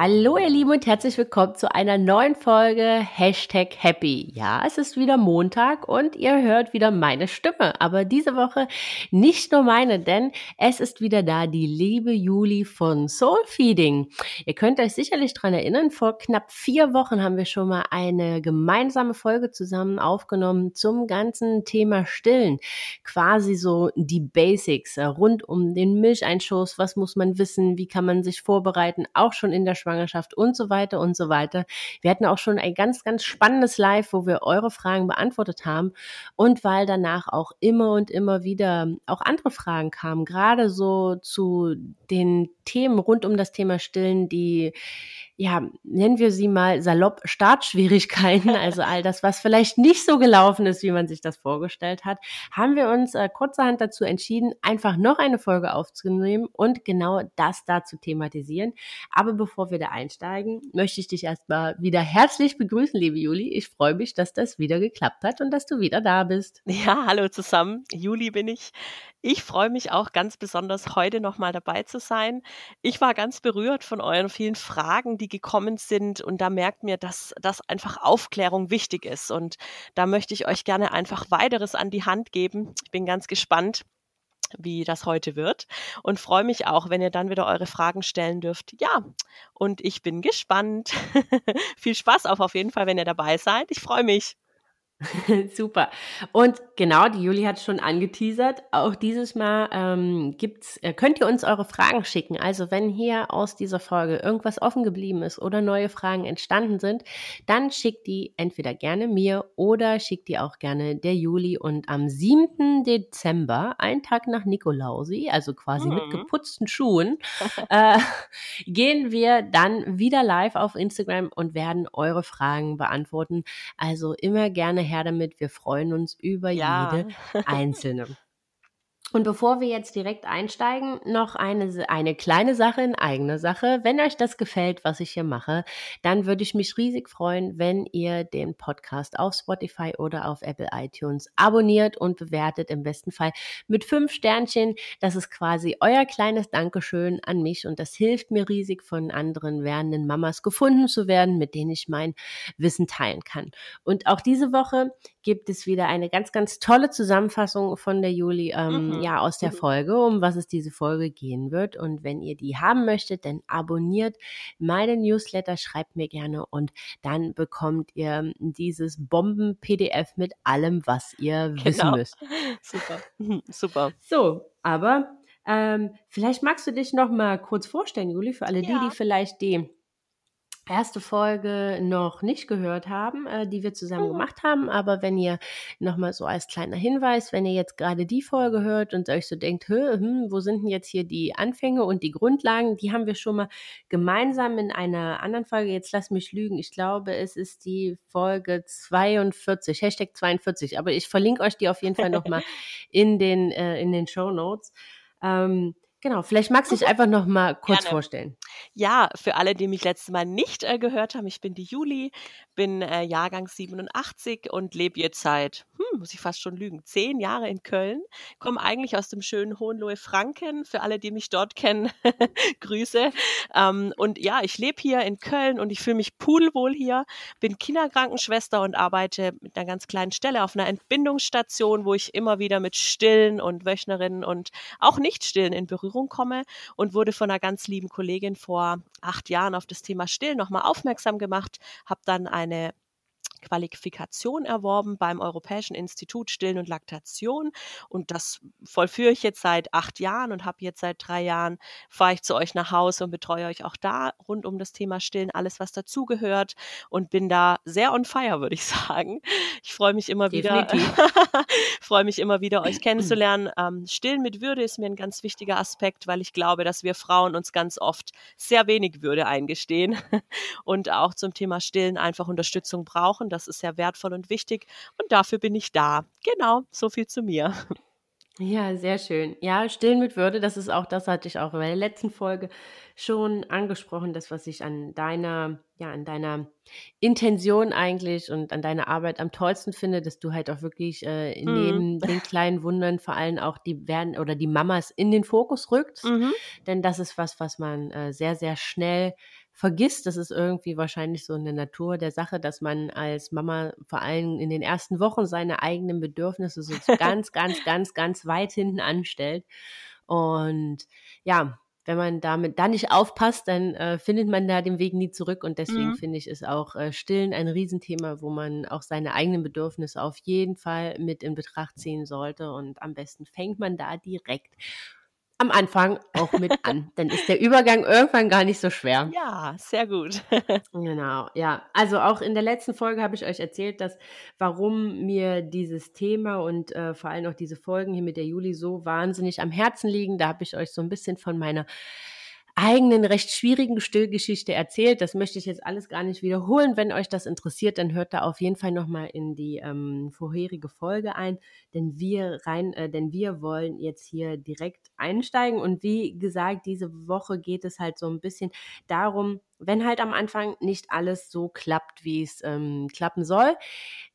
Hallo ihr Lieben und herzlich willkommen zu einer neuen Folge Hashtag Happy. Ja, es ist wieder Montag und ihr hört wieder meine Stimme. Aber diese Woche nicht nur meine, denn es ist wieder da die liebe Juli von Soul Feeding. Ihr könnt euch sicherlich dran erinnern, vor knapp vier Wochen haben wir schon mal eine gemeinsame Folge zusammen aufgenommen zum ganzen Thema Stillen. Quasi so die Basics äh, rund um den Milcheinschuss. Was muss man wissen? Wie kann man sich vorbereiten? Auch schon in der Schwangerschaft und so weiter und so weiter. Wir hatten auch schon ein ganz, ganz spannendes Live, wo wir eure Fragen beantwortet haben und weil danach auch immer und immer wieder auch andere Fragen kamen, gerade so zu den Themen rund um das Thema Stillen, die ja, nennen wir sie mal salopp Startschwierigkeiten, also all das, was vielleicht nicht so gelaufen ist, wie man sich das vorgestellt hat, haben wir uns äh, kurzerhand dazu entschieden, einfach noch eine Folge aufzunehmen und genau das da zu thematisieren. Aber bevor wir da einsteigen, möchte ich dich erstmal wieder herzlich begrüßen, liebe Juli. Ich freue mich, dass das wieder geklappt hat und dass du wieder da bist. Ja, hallo zusammen. Juli bin ich. Ich freue mich auch ganz besonders, heute nochmal dabei zu sein. Ich war ganz berührt von euren vielen Fragen, die gekommen sind. Und da merkt mir, dass, dass einfach Aufklärung wichtig ist. Und da möchte ich euch gerne einfach weiteres an die Hand geben. Ich bin ganz gespannt wie das heute wird und freue mich auch, wenn ihr dann wieder eure Fragen stellen dürft. Ja, und ich bin gespannt. Viel Spaß auch auf jeden Fall, wenn ihr dabei seid. Ich freue mich. Super. Und genau, die Juli hat schon angeteasert. Auch dieses Mal ähm, gibt's, äh, könnt ihr uns eure Fragen schicken. Also wenn hier aus dieser Folge irgendwas offen geblieben ist oder neue Fragen entstanden sind, dann schickt die entweder gerne mir oder schickt die auch gerne der Juli. Und am 7. Dezember, ein Tag nach Nikolausi, also quasi mhm. mit geputzten Schuhen, äh, gehen wir dann wieder live auf Instagram und werden eure Fragen beantworten. Also immer gerne her damit. Wir freuen uns über ja. jede einzelne. Und bevor wir jetzt direkt einsteigen, noch eine, eine kleine Sache in eigener Sache. Wenn euch das gefällt, was ich hier mache, dann würde ich mich riesig freuen, wenn ihr den Podcast auf Spotify oder auf Apple iTunes abonniert und bewertet, im besten Fall mit fünf Sternchen. Das ist quasi euer kleines Dankeschön an mich und das hilft mir riesig, von anderen werdenden Mamas gefunden zu werden, mit denen ich mein Wissen teilen kann. Und auch diese Woche gibt es wieder eine ganz, ganz tolle Zusammenfassung von der Juli. Ähm, mhm ja aus der mhm. Folge, um was es diese Folge gehen wird. Und wenn ihr die haben möchtet, dann abonniert meine Newsletter, schreibt mir gerne und dann bekommt ihr dieses Bomben-PDF mit allem, was ihr genau. wissen müsst. Super, super. So, aber ähm, vielleicht magst du dich noch mal kurz vorstellen, Juli, für alle ja. die, die vielleicht die erste Folge noch nicht gehört haben, äh, die wir zusammen mhm. gemacht haben. Aber wenn ihr nochmal so als kleiner Hinweis, wenn ihr jetzt gerade die Folge hört und euch so denkt, hm, wo sind denn jetzt hier die Anfänge und die Grundlagen, die haben wir schon mal gemeinsam in einer anderen Folge. Jetzt lass mich lügen. Ich glaube, es ist die Folge 42, Hashtag 42. Aber ich verlinke euch die auf jeden Fall nochmal in den, äh, in den Show Notes. Ähm, Genau, vielleicht magst du dich einfach noch mal kurz Gerne. vorstellen. Ja, für alle, die mich letztes Mal nicht äh, gehört haben, ich bin die Juli, bin äh, Jahrgang 87 und lebe jetzt seit, hm, muss ich fast schon lügen, zehn Jahre in Köln. Komme eigentlich aus dem schönen Hohenlohe-Franken. Für alle, die mich dort kennen, Grüße. Ähm, und ja, ich lebe hier in Köln und ich fühle mich pudelwohl hier. Bin Kinderkrankenschwester und arbeite mit einer ganz kleinen Stelle auf einer Entbindungsstation, wo ich immer wieder mit Stillen und Wöchnerinnen und auch Nicht-Stillen in Berührung komme und wurde von einer ganz lieben Kollegin vor acht Jahren auf das Thema Stillen nochmal aufmerksam gemacht, habe dann eine Qualifikation erworben beim Europäischen Institut Stillen und Laktation. Und das vollführe ich jetzt seit acht Jahren und habe jetzt seit drei Jahren, fahre ich zu euch nach Hause und betreue euch auch da rund um das Thema Stillen, alles, was dazugehört und bin da sehr on fire, würde ich sagen. Ich freue mich immer wieder, freue mich immer wieder, euch kennenzulernen. Ähm, Stillen mit Würde ist mir ein ganz wichtiger Aspekt, weil ich glaube, dass wir Frauen uns ganz oft sehr wenig Würde eingestehen und auch zum Thema Stillen einfach Unterstützung brauchen. Das ist sehr wertvoll und wichtig und dafür bin ich da. Genau, so viel zu mir. Ja, sehr schön. Ja, stillen mit Würde, das ist auch das hatte ich auch in der letzten Folge schon angesprochen, das, was ich an deiner ja, an deiner Intention eigentlich und an deiner Arbeit am tollsten finde, dass du halt auch wirklich äh, Mhm. neben den kleinen Wundern vor allem auch die werden oder die Mamas in den Fokus rückst. Mhm. Denn das ist was, was man äh, sehr, sehr schnell vergisst. Das ist irgendwie wahrscheinlich so eine Natur der Sache, dass man als Mama vor allem in den ersten Wochen seine eigenen Bedürfnisse so ganz, ganz, ganz, ganz weit hinten anstellt. Und ja, wenn man damit da nicht aufpasst, dann äh, findet man da den Weg nie zurück. Und deswegen Mhm. finde ich, ist auch äh, Stillen ein Riesenthema, wo man auch seine eigenen Bedürfnisse auf jeden Fall mit in Betracht ziehen sollte. Und am besten fängt man da direkt am Anfang auch mit an. Dann ist der Übergang irgendwann gar nicht so schwer. Ja, sehr gut. Genau, ja. Also auch in der letzten Folge habe ich euch erzählt, dass warum mir dieses Thema und äh, vor allem auch diese Folgen hier mit der Juli so wahnsinnig am Herzen liegen. Da habe ich euch so ein bisschen von meiner eigenen recht schwierigen Stillgeschichte erzählt. Das möchte ich jetzt alles gar nicht wiederholen. Wenn euch das interessiert, dann hört da auf jeden Fall noch mal in die ähm, vorherige Folge ein, denn wir rein, äh, denn wir wollen jetzt hier direkt einsteigen und wie gesagt, diese Woche geht es halt so ein bisschen darum, wenn halt am Anfang nicht alles so klappt, wie es ähm, klappen soll.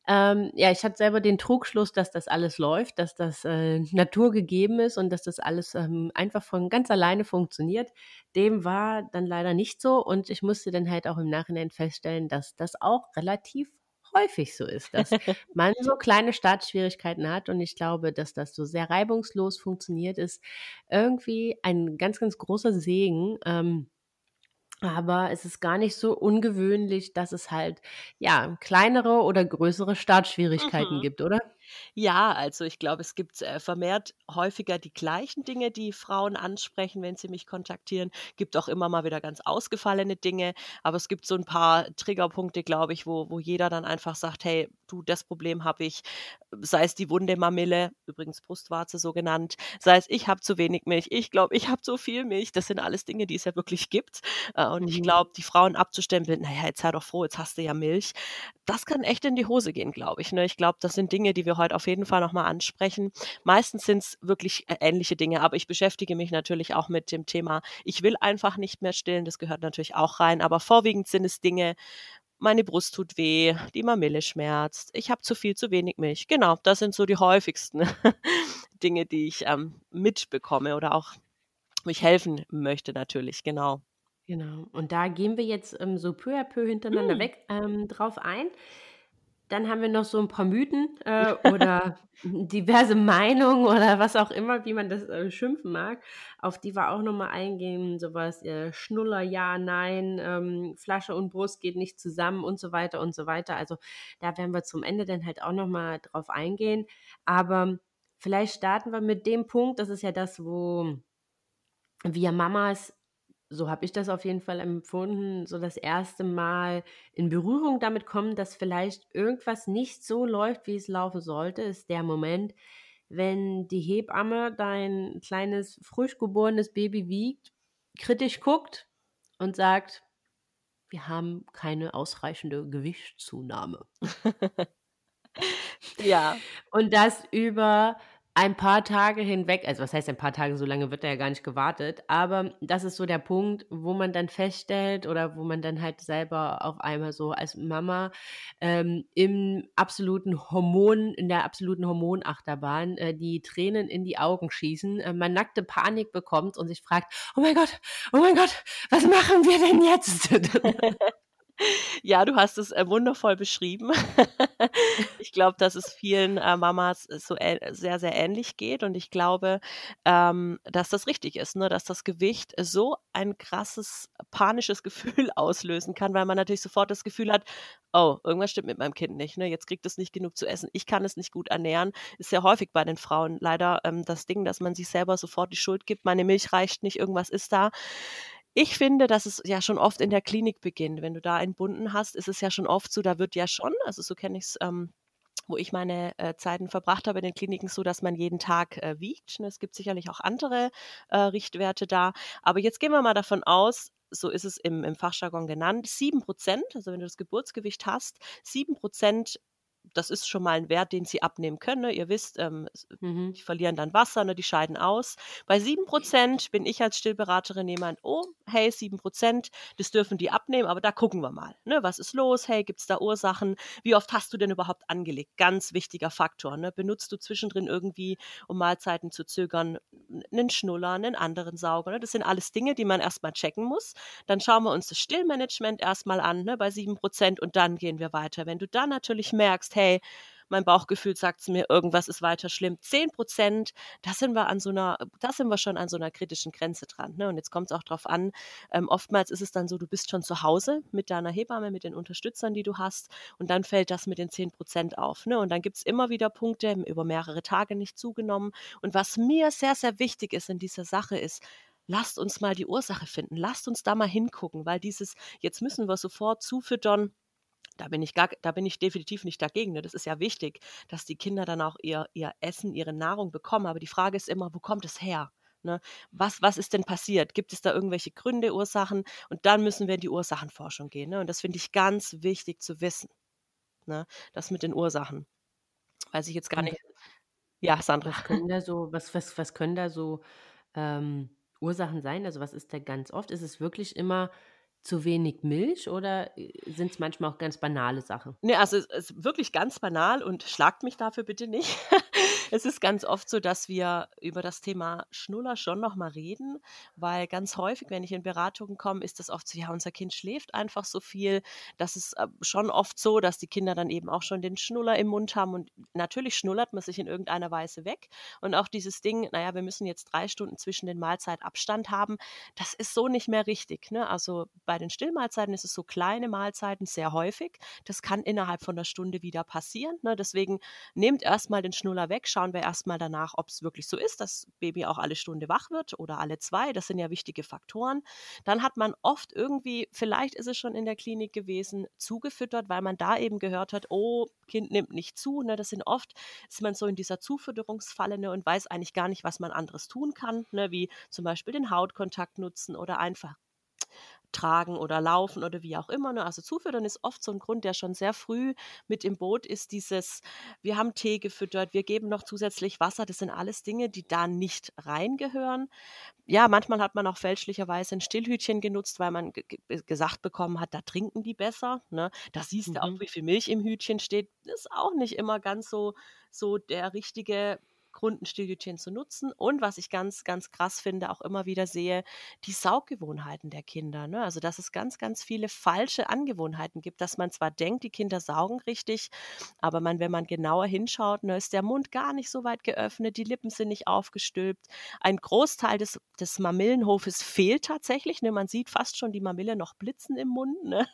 Ähm, ja, ich hatte selber den Trugschluss, dass das alles läuft, dass das äh, naturgegeben ist und dass das alles ähm, einfach von ganz alleine funktioniert. Dem war dann leider nicht so und ich musste dann halt auch im Nachhinein feststellen, dass das auch relativ häufig so ist, dass man so kleine Startschwierigkeiten hat und ich glaube, dass das so sehr reibungslos funktioniert ist. Irgendwie ein ganz, ganz großer Segen. Ähm, aber es ist gar nicht so ungewöhnlich, dass es halt, ja, kleinere oder größere Startschwierigkeiten Mhm. gibt, oder? Ja, also ich glaube, es gibt äh, vermehrt häufiger die gleichen Dinge, die Frauen ansprechen, wenn sie mich kontaktieren. Gibt auch immer mal wieder ganz ausgefallene Dinge, aber es gibt so ein paar Triggerpunkte, glaube ich, wo, wo jeder dann einfach sagt, hey, du, das Problem habe ich, sei es die wunde Mamille, übrigens Brustwarze so genannt, sei es ich habe zu wenig Milch, ich glaube, ich habe zu viel Milch. Das sind alles Dinge, die es ja wirklich gibt. Äh, und ich Mhm. glaube, die Frauen abzustempeln, naja, jetzt sei doch froh, jetzt hast du ja Milch. Das kann echt in die Hose gehen, glaube ich. Ne? Ich glaube, das sind Dinge, die wir heute auf jeden Fall nochmal ansprechen. Meistens sind es wirklich äh, ähnliche Dinge, aber ich beschäftige mich natürlich auch mit dem Thema, ich will einfach nicht mehr stillen, das gehört natürlich auch rein, aber vorwiegend sind es Dinge, meine Brust tut weh, die Mamille schmerzt, ich habe zu viel, zu wenig Milch. Genau, das sind so die häufigsten Dinge, die ich ähm, mitbekomme oder auch wo ich helfen möchte natürlich, genau. Genau. Und da gehen wir jetzt ähm, so peu à peu hintereinander Mm. weg ähm, drauf ein. Dann haben wir noch so ein paar Mythen äh, oder diverse Meinungen oder was auch immer, wie man das äh, schimpfen mag, auf die wir auch nochmal eingehen. Sowas, äh, Schnuller, ja, nein, ähm, Flasche und Brust geht nicht zusammen und so weiter und so weiter. Also da werden wir zum Ende dann halt auch nochmal drauf eingehen. Aber vielleicht starten wir mit dem Punkt, das ist ja das, wo wir Mamas, so habe ich das auf jeden Fall empfunden, so das erste Mal in Berührung damit kommen, dass vielleicht irgendwas nicht so läuft, wie es laufen sollte, ist der Moment, wenn die Hebamme dein kleines, frisch geborenes Baby wiegt, kritisch guckt und sagt, wir haben keine ausreichende Gewichtszunahme. Ja. Und das über ein paar Tage hinweg, also was heißt ein paar Tage, so lange wird er ja gar nicht gewartet, aber das ist so der Punkt, wo man dann feststellt oder wo man dann halt selber auf einmal so als Mama ähm, im absoluten Hormon, in der absoluten Hormonachterbahn äh, die Tränen in die Augen schießen, äh, man nackte Panik bekommt und sich fragt, oh mein Gott, oh mein Gott, was machen wir denn jetzt? Ja, du hast es äh, wundervoll beschrieben. ich glaube, dass es vielen äh, Mamas äh, so sehr, sehr ähnlich geht. Und ich glaube, ähm, dass das richtig ist, ne? dass das Gewicht so ein krasses panisches Gefühl auslösen kann, weil man natürlich sofort das Gefühl hat, oh, irgendwas stimmt mit meinem Kind nicht. Ne? Jetzt kriegt es nicht genug zu essen. Ich kann es nicht gut ernähren. Ist sehr häufig bei den Frauen leider ähm, das Ding, dass man sich selber sofort die Schuld gibt. Meine Milch reicht nicht, irgendwas ist da. Ich finde, dass es ja schon oft in der Klinik beginnt. Wenn du da entbunden hast, ist es ja schon oft so, da wird ja schon, also so kenne ich es, ähm, wo ich meine äh, Zeiten verbracht habe in den Kliniken, so dass man jeden Tag äh, wiegt. Ne? Es gibt sicherlich auch andere äh, Richtwerte da. Aber jetzt gehen wir mal davon aus, so ist es im, im Fachjargon genannt, sieben Prozent, also wenn du das Geburtsgewicht hast, sieben Prozent das ist schon mal ein Wert, den sie abnehmen können. Ne? Ihr wisst, ähm, mhm. die verlieren dann Wasser, ne? die scheiden aus. Bei 7% bin ich als Stillberaterin jemand, oh, hey, 7%, das dürfen die abnehmen, aber da gucken wir mal. Ne? Was ist los? Hey, gibt es da Ursachen? Wie oft hast du denn überhaupt angelegt? Ganz wichtiger Faktor. Ne? Benutzt du zwischendrin irgendwie, um Mahlzeiten zu zögern, einen Schnuller, einen anderen Sauger? Ne? Das sind alles Dinge, die man erstmal checken muss. Dann schauen wir uns das Stillmanagement erstmal an ne? bei 7% und dann gehen wir weiter. Wenn du dann natürlich merkst, hey, mein Bauchgefühl sagt mir, irgendwas ist weiter schlimm. 10 Prozent, da sind wir an so einer, da sind wir schon an so einer kritischen Grenze dran. Ne? Und jetzt kommt es auch darauf an, ähm, oftmals ist es dann so, du bist schon zu Hause mit deiner Hebamme, mit den Unterstützern, die du hast, und dann fällt das mit den 10 Prozent auf. Ne? Und dann gibt es immer wieder Punkte, über mehrere Tage nicht zugenommen. Und was mir sehr, sehr wichtig ist in dieser Sache ist, lasst uns mal die Ursache finden, lasst uns da mal hingucken, weil dieses, jetzt müssen wir sofort zufüttern, da bin ich gar, da bin ich definitiv nicht dagegen. Ne? Das ist ja wichtig, dass die Kinder dann auch ihr, ihr Essen, ihre Nahrung bekommen. Aber die Frage ist immer, wo kommt es her? Ne? Was, was ist denn passiert? Gibt es da irgendwelche Gründe, Ursachen? Und dann müssen wir in die Ursachenforschung gehen. Ne? Und das finde ich ganz wichtig zu wissen. Ne? Das mit den Ursachen. Weiß ich jetzt gar nicht. Ja, Sandra. Was können da so, was, was, was können da so ähm, Ursachen sein? Also was ist da ganz oft? Ist es wirklich immer zu wenig Milch oder äh, sind es manchmal auch ganz banale Sachen? Ne, also es ist wirklich ganz banal und schlagt mich dafür bitte nicht. Es ist ganz oft so, dass wir über das Thema Schnuller schon nochmal reden, weil ganz häufig, wenn ich in Beratungen komme, ist das oft so, ja, unser Kind schläft einfach so viel. Das ist äh, schon oft so, dass die Kinder dann eben auch schon den Schnuller im Mund haben und natürlich schnullert man sich in irgendeiner Weise weg. Und auch dieses Ding, naja, wir müssen jetzt drei Stunden zwischen den Mahlzeitabstand haben, das ist so nicht mehr richtig. Ne? Also bei den Stillmahlzeiten ist es so kleine Mahlzeiten sehr häufig. Das kann innerhalb von einer Stunde wieder passieren. Ne? Deswegen nehmt erstmal den Schnuller weg, schauen wir erstmal danach, ob es wirklich so ist, dass Baby auch alle Stunde wach wird oder alle zwei. Das sind ja wichtige Faktoren. Dann hat man oft irgendwie, vielleicht ist es schon in der Klinik gewesen, zugefüttert, weil man da eben gehört hat, oh, Kind nimmt nicht zu. Ne? Das sind oft, ist man so in dieser Zufütterungsfalle ne, und weiß eigentlich gar nicht, was man anderes tun kann, ne? wie zum Beispiel den Hautkontakt nutzen oder einfach tragen oder laufen oder wie auch immer. Ne? Also zufüttern ist oft so ein Grund, der schon sehr früh mit im Boot ist, dieses, wir haben Tee gefüttert, wir geben noch zusätzlich Wasser, das sind alles Dinge, die da nicht reingehören. Ja, manchmal hat man auch fälschlicherweise ein Stillhütchen genutzt, weil man gesagt bekommen hat, da trinken die besser. Ne? Da siehst mhm. du auch, mhm. wie viel Milch im Hütchen steht. Ist auch nicht immer ganz so, so der richtige Stillhütchen zu nutzen. Und was ich ganz, ganz krass finde, auch immer wieder sehe, die Sauggewohnheiten der Kinder. Ne? Also, dass es ganz, ganz viele falsche Angewohnheiten gibt, dass man zwar denkt, die Kinder saugen richtig, aber man, wenn man genauer hinschaut, ne, ist der Mund gar nicht so weit geöffnet, die Lippen sind nicht aufgestülpt. Ein Großteil des, des Mamillenhofes fehlt tatsächlich. Ne? Man sieht fast schon die Mamille noch blitzen im Mund. Ne?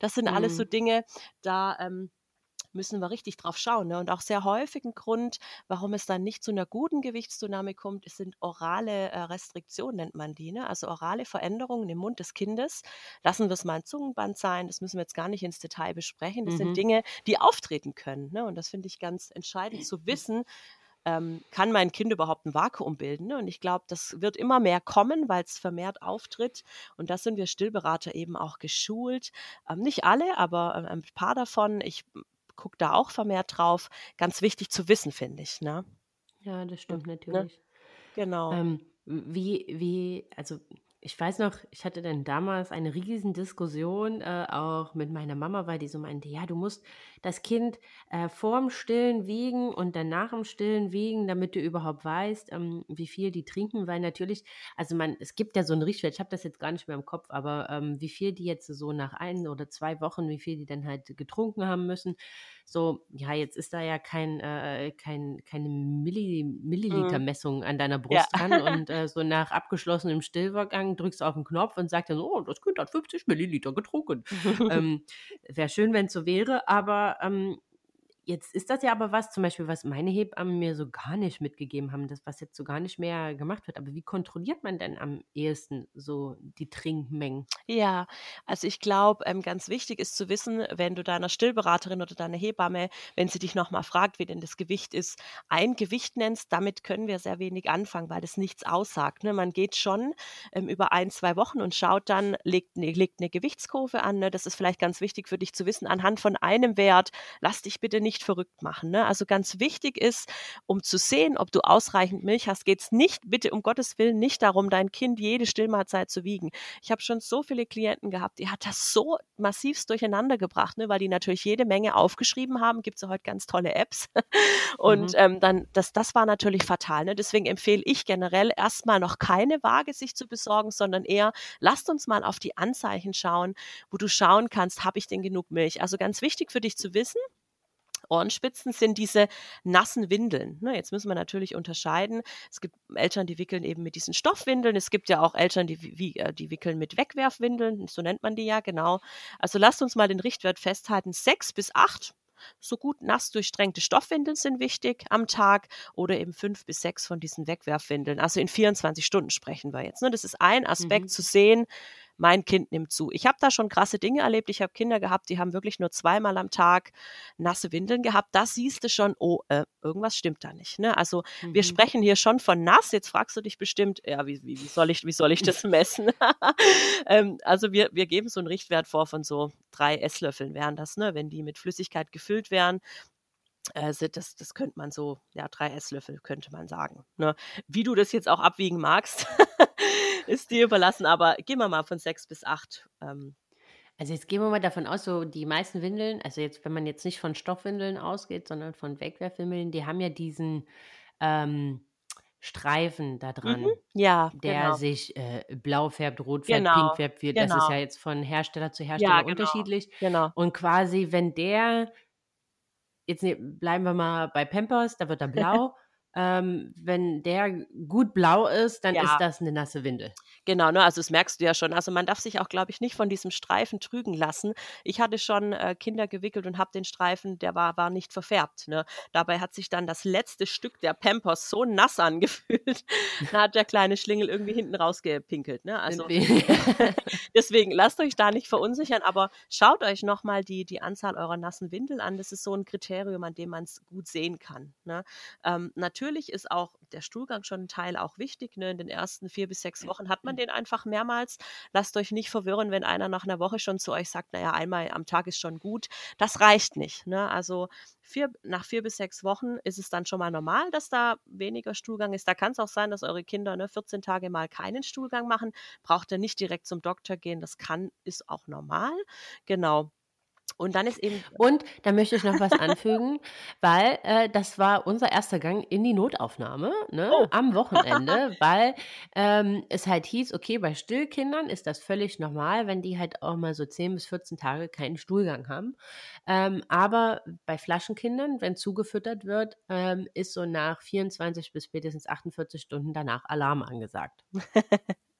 Das sind mhm. alles so mhm. Dinge, da. Ähm, müssen wir richtig drauf schauen. Ne? Und auch sehr häufig ein Grund, warum es dann nicht zu einer guten Gewichtsdynamik kommt, sind orale äh, Restriktionen, nennt man die. Ne? Also orale Veränderungen im Mund des Kindes. Lassen wir es mal ein Zungenband sein, das müssen wir jetzt gar nicht ins Detail besprechen. Das mhm. sind Dinge, die auftreten können. Ne? Und das finde ich ganz entscheidend zu wissen, ähm, kann mein Kind überhaupt ein Vakuum bilden? Ne? Und ich glaube, das wird immer mehr kommen, weil es vermehrt auftritt. Und da sind wir Stillberater eben auch geschult. Ähm, nicht alle, aber äh, ein paar davon. Ich gucke da auch vermehrt drauf. Ganz wichtig zu wissen, finde ich. Ne? Ja, das stimmt ne? natürlich. Ne? Genau. Ähm, wie, wie, also ich weiß noch, ich hatte dann damals eine riesen Diskussion äh, auch mit meiner Mama, weil die so meinte, ja, du musst das Kind äh, vorm Stillen wiegen und dann nach dem Stillen wiegen, damit du überhaupt weißt, ähm, wie viel die trinken, weil natürlich, also man, es gibt ja so einen Richtwert, ich habe das jetzt gar nicht mehr im Kopf, aber ähm, wie viel die jetzt so nach ein oder zwei Wochen, wie viel die dann halt getrunken haben müssen, so, ja, jetzt ist da ja kein, äh, kein, keine Milli, mhm. Milliliter-Messung an deiner Brust ja. dran und äh, so nach abgeschlossenem Stillvorgang drückst du auf den Knopf und sagst dann, oh, das Kind hat 50 Milliliter getrunken. ähm, Wäre schön, wenn es so wäre, aber ähm, Jetzt ist das ja aber was, zum Beispiel, was meine Hebammen mir so gar nicht mitgegeben haben, das, was jetzt so gar nicht mehr gemacht wird. Aber wie kontrolliert man denn am ehesten so die Trinkmengen? Ja, also ich glaube, ähm, ganz wichtig ist zu wissen, wenn du deiner Stillberaterin oder deiner Hebamme, wenn sie dich nochmal fragt, wie denn das Gewicht ist, ein Gewicht nennst, damit können wir sehr wenig anfangen, weil das nichts aussagt. Ne? Man geht schon ähm, über ein, zwei Wochen und schaut dann, legt, ne, legt eine Gewichtskurve an. Ne? Das ist vielleicht ganz wichtig für dich zu wissen, anhand von einem Wert, lass dich bitte nicht nicht verrückt machen. Ne? Also ganz wichtig ist, um zu sehen, ob du ausreichend Milch hast, geht es nicht, bitte um Gottes Willen, nicht darum, dein Kind jede Stillmahlzeit zu wiegen. Ich habe schon so viele Klienten gehabt, die hat das so massivst durcheinander gebracht, ne? weil die natürlich jede Menge aufgeschrieben haben. Gibt es ja heute ganz tolle Apps. Und mhm. ähm, dann, das, das war natürlich fatal. Ne? Deswegen empfehle ich generell erstmal noch keine Waage sich zu besorgen, sondern eher, lasst uns mal auf die Anzeichen schauen, wo du schauen kannst, habe ich denn genug Milch? Also ganz wichtig für dich zu wissen, Ohrenspitzen sind diese nassen Windeln. Ne, jetzt müssen wir natürlich unterscheiden. Es gibt Eltern, die wickeln eben mit diesen Stoffwindeln. Es gibt ja auch Eltern, die, wie, äh, die wickeln mit Wegwerfwindeln. So nennt man die ja, genau. Also lasst uns mal den Richtwert festhalten. Sechs bis acht so gut nass durchstränkte Stoffwindeln sind wichtig am Tag oder eben fünf bis sechs von diesen Wegwerfwindeln. Also in 24 Stunden sprechen wir jetzt. Ne? Das ist ein Aspekt mhm. zu sehen, mein Kind nimmt zu. Ich habe da schon krasse Dinge erlebt. Ich habe Kinder gehabt, die haben wirklich nur zweimal am Tag nasse Windeln gehabt. Das siehst du schon, oh, äh, irgendwas stimmt da nicht. Ne? Also mhm. wir sprechen hier schon von nass. Jetzt fragst du dich bestimmt, ja, wie, wie, wie soll, ich, wie soll ich das messen? ähm, also wir, wir geben so einen Richtwert vor von so drei Esslöffeln wären das, ne? wenn die mit Flüssigkeit gefüllt wären also das, das könnte man so, ja, drei Esslöffel könnte man sagen. Ne? Wie du das jetzt auch abwiegen magst, ist dir überlassen, aber gehen wir mal von sechs bis acht. Ähm. Also jetzt gehen wir mal davon aus, so die meisten Windeln, also jetzt, wenn man jetzt nicht von Stoffwindeln ausgeht, sondern von Wegwerfwindeln, die haben ja diesen ähm, Streifen da dran, mhm. ja, der genau. sich äh, blau färbt, rot färbt, genau. pink färbt. Wird. Genau. Das ist ja genau. jetzt von Hersteller zu Hersteller ja, genau. unterschiedlich. Genau. Und quasi, wenn der, jetzt ne, bleiben wir mal bei Pampers, da wird er blau. ähm, wenn der gut blau ist, dann ja. ist das eine nasse Windel. Genau, ne, also das merkst du ja schon. Also man darf sich auch, glaube ich, nicht von diesem Streifen trügen lassen. Ich hatte schon äh, Kinder gewickelt und habe den Streifen, der war, war nicht verfärbt. Ne? Dabei hat sich dann das letzte Stück der Pampers so nass angefühlt. da hat der kleine Schlingel irgendwie hinten rausgepinkelt. Ne? Also deswegen lasst euch da nicht verunsichern, aber schaut euch nochmal die, die Anzahl eurer nassen Windeln an. Das ist so ein Kriterium, an dem man es gut sehen kann. Ne? Ähm, natürlich natürlich ist auch der Stuhlgang schon ein Teil auch wichtig. Ne? In den ersten vier bis sechs Wochen hat man den einfach mehrmals. Lasst euch nicht verwirren, wenn einer nach einer Woche schon zu euch sagt, naja, einmal am Tag ist schon gut. Das reicht nicht. Ne? Also vier, nach vier bis sechs Wochen ist es dann schon mal normal, dass da weniger Stuhlgang ist. Da kann es auch sein, dass eure Kinder ne, 14 Tage mal keinen Stuhlgang machen. Braucht ihr nicht direkt zum Doktor gehen. Das kann, ist auch normal. Genau. Und dann ist eben. Und da möchte ich noch was anfügen, weil äh, das war unser erster Gang in die Notaufnahme ne, oh. am Wochenende, weil ähm, es halt hieß, okay, bei Stillkindern ist das völlig normal, wenn die halt auch mal so 10 bis 14 Tage keinen Stuhlgang haben. Ähm, aber bei Flaschenkindern, wenn zugefüttert wird, ähm, ist so nach 24 bis spätestens 48 Stunden danach Alarm angesagt.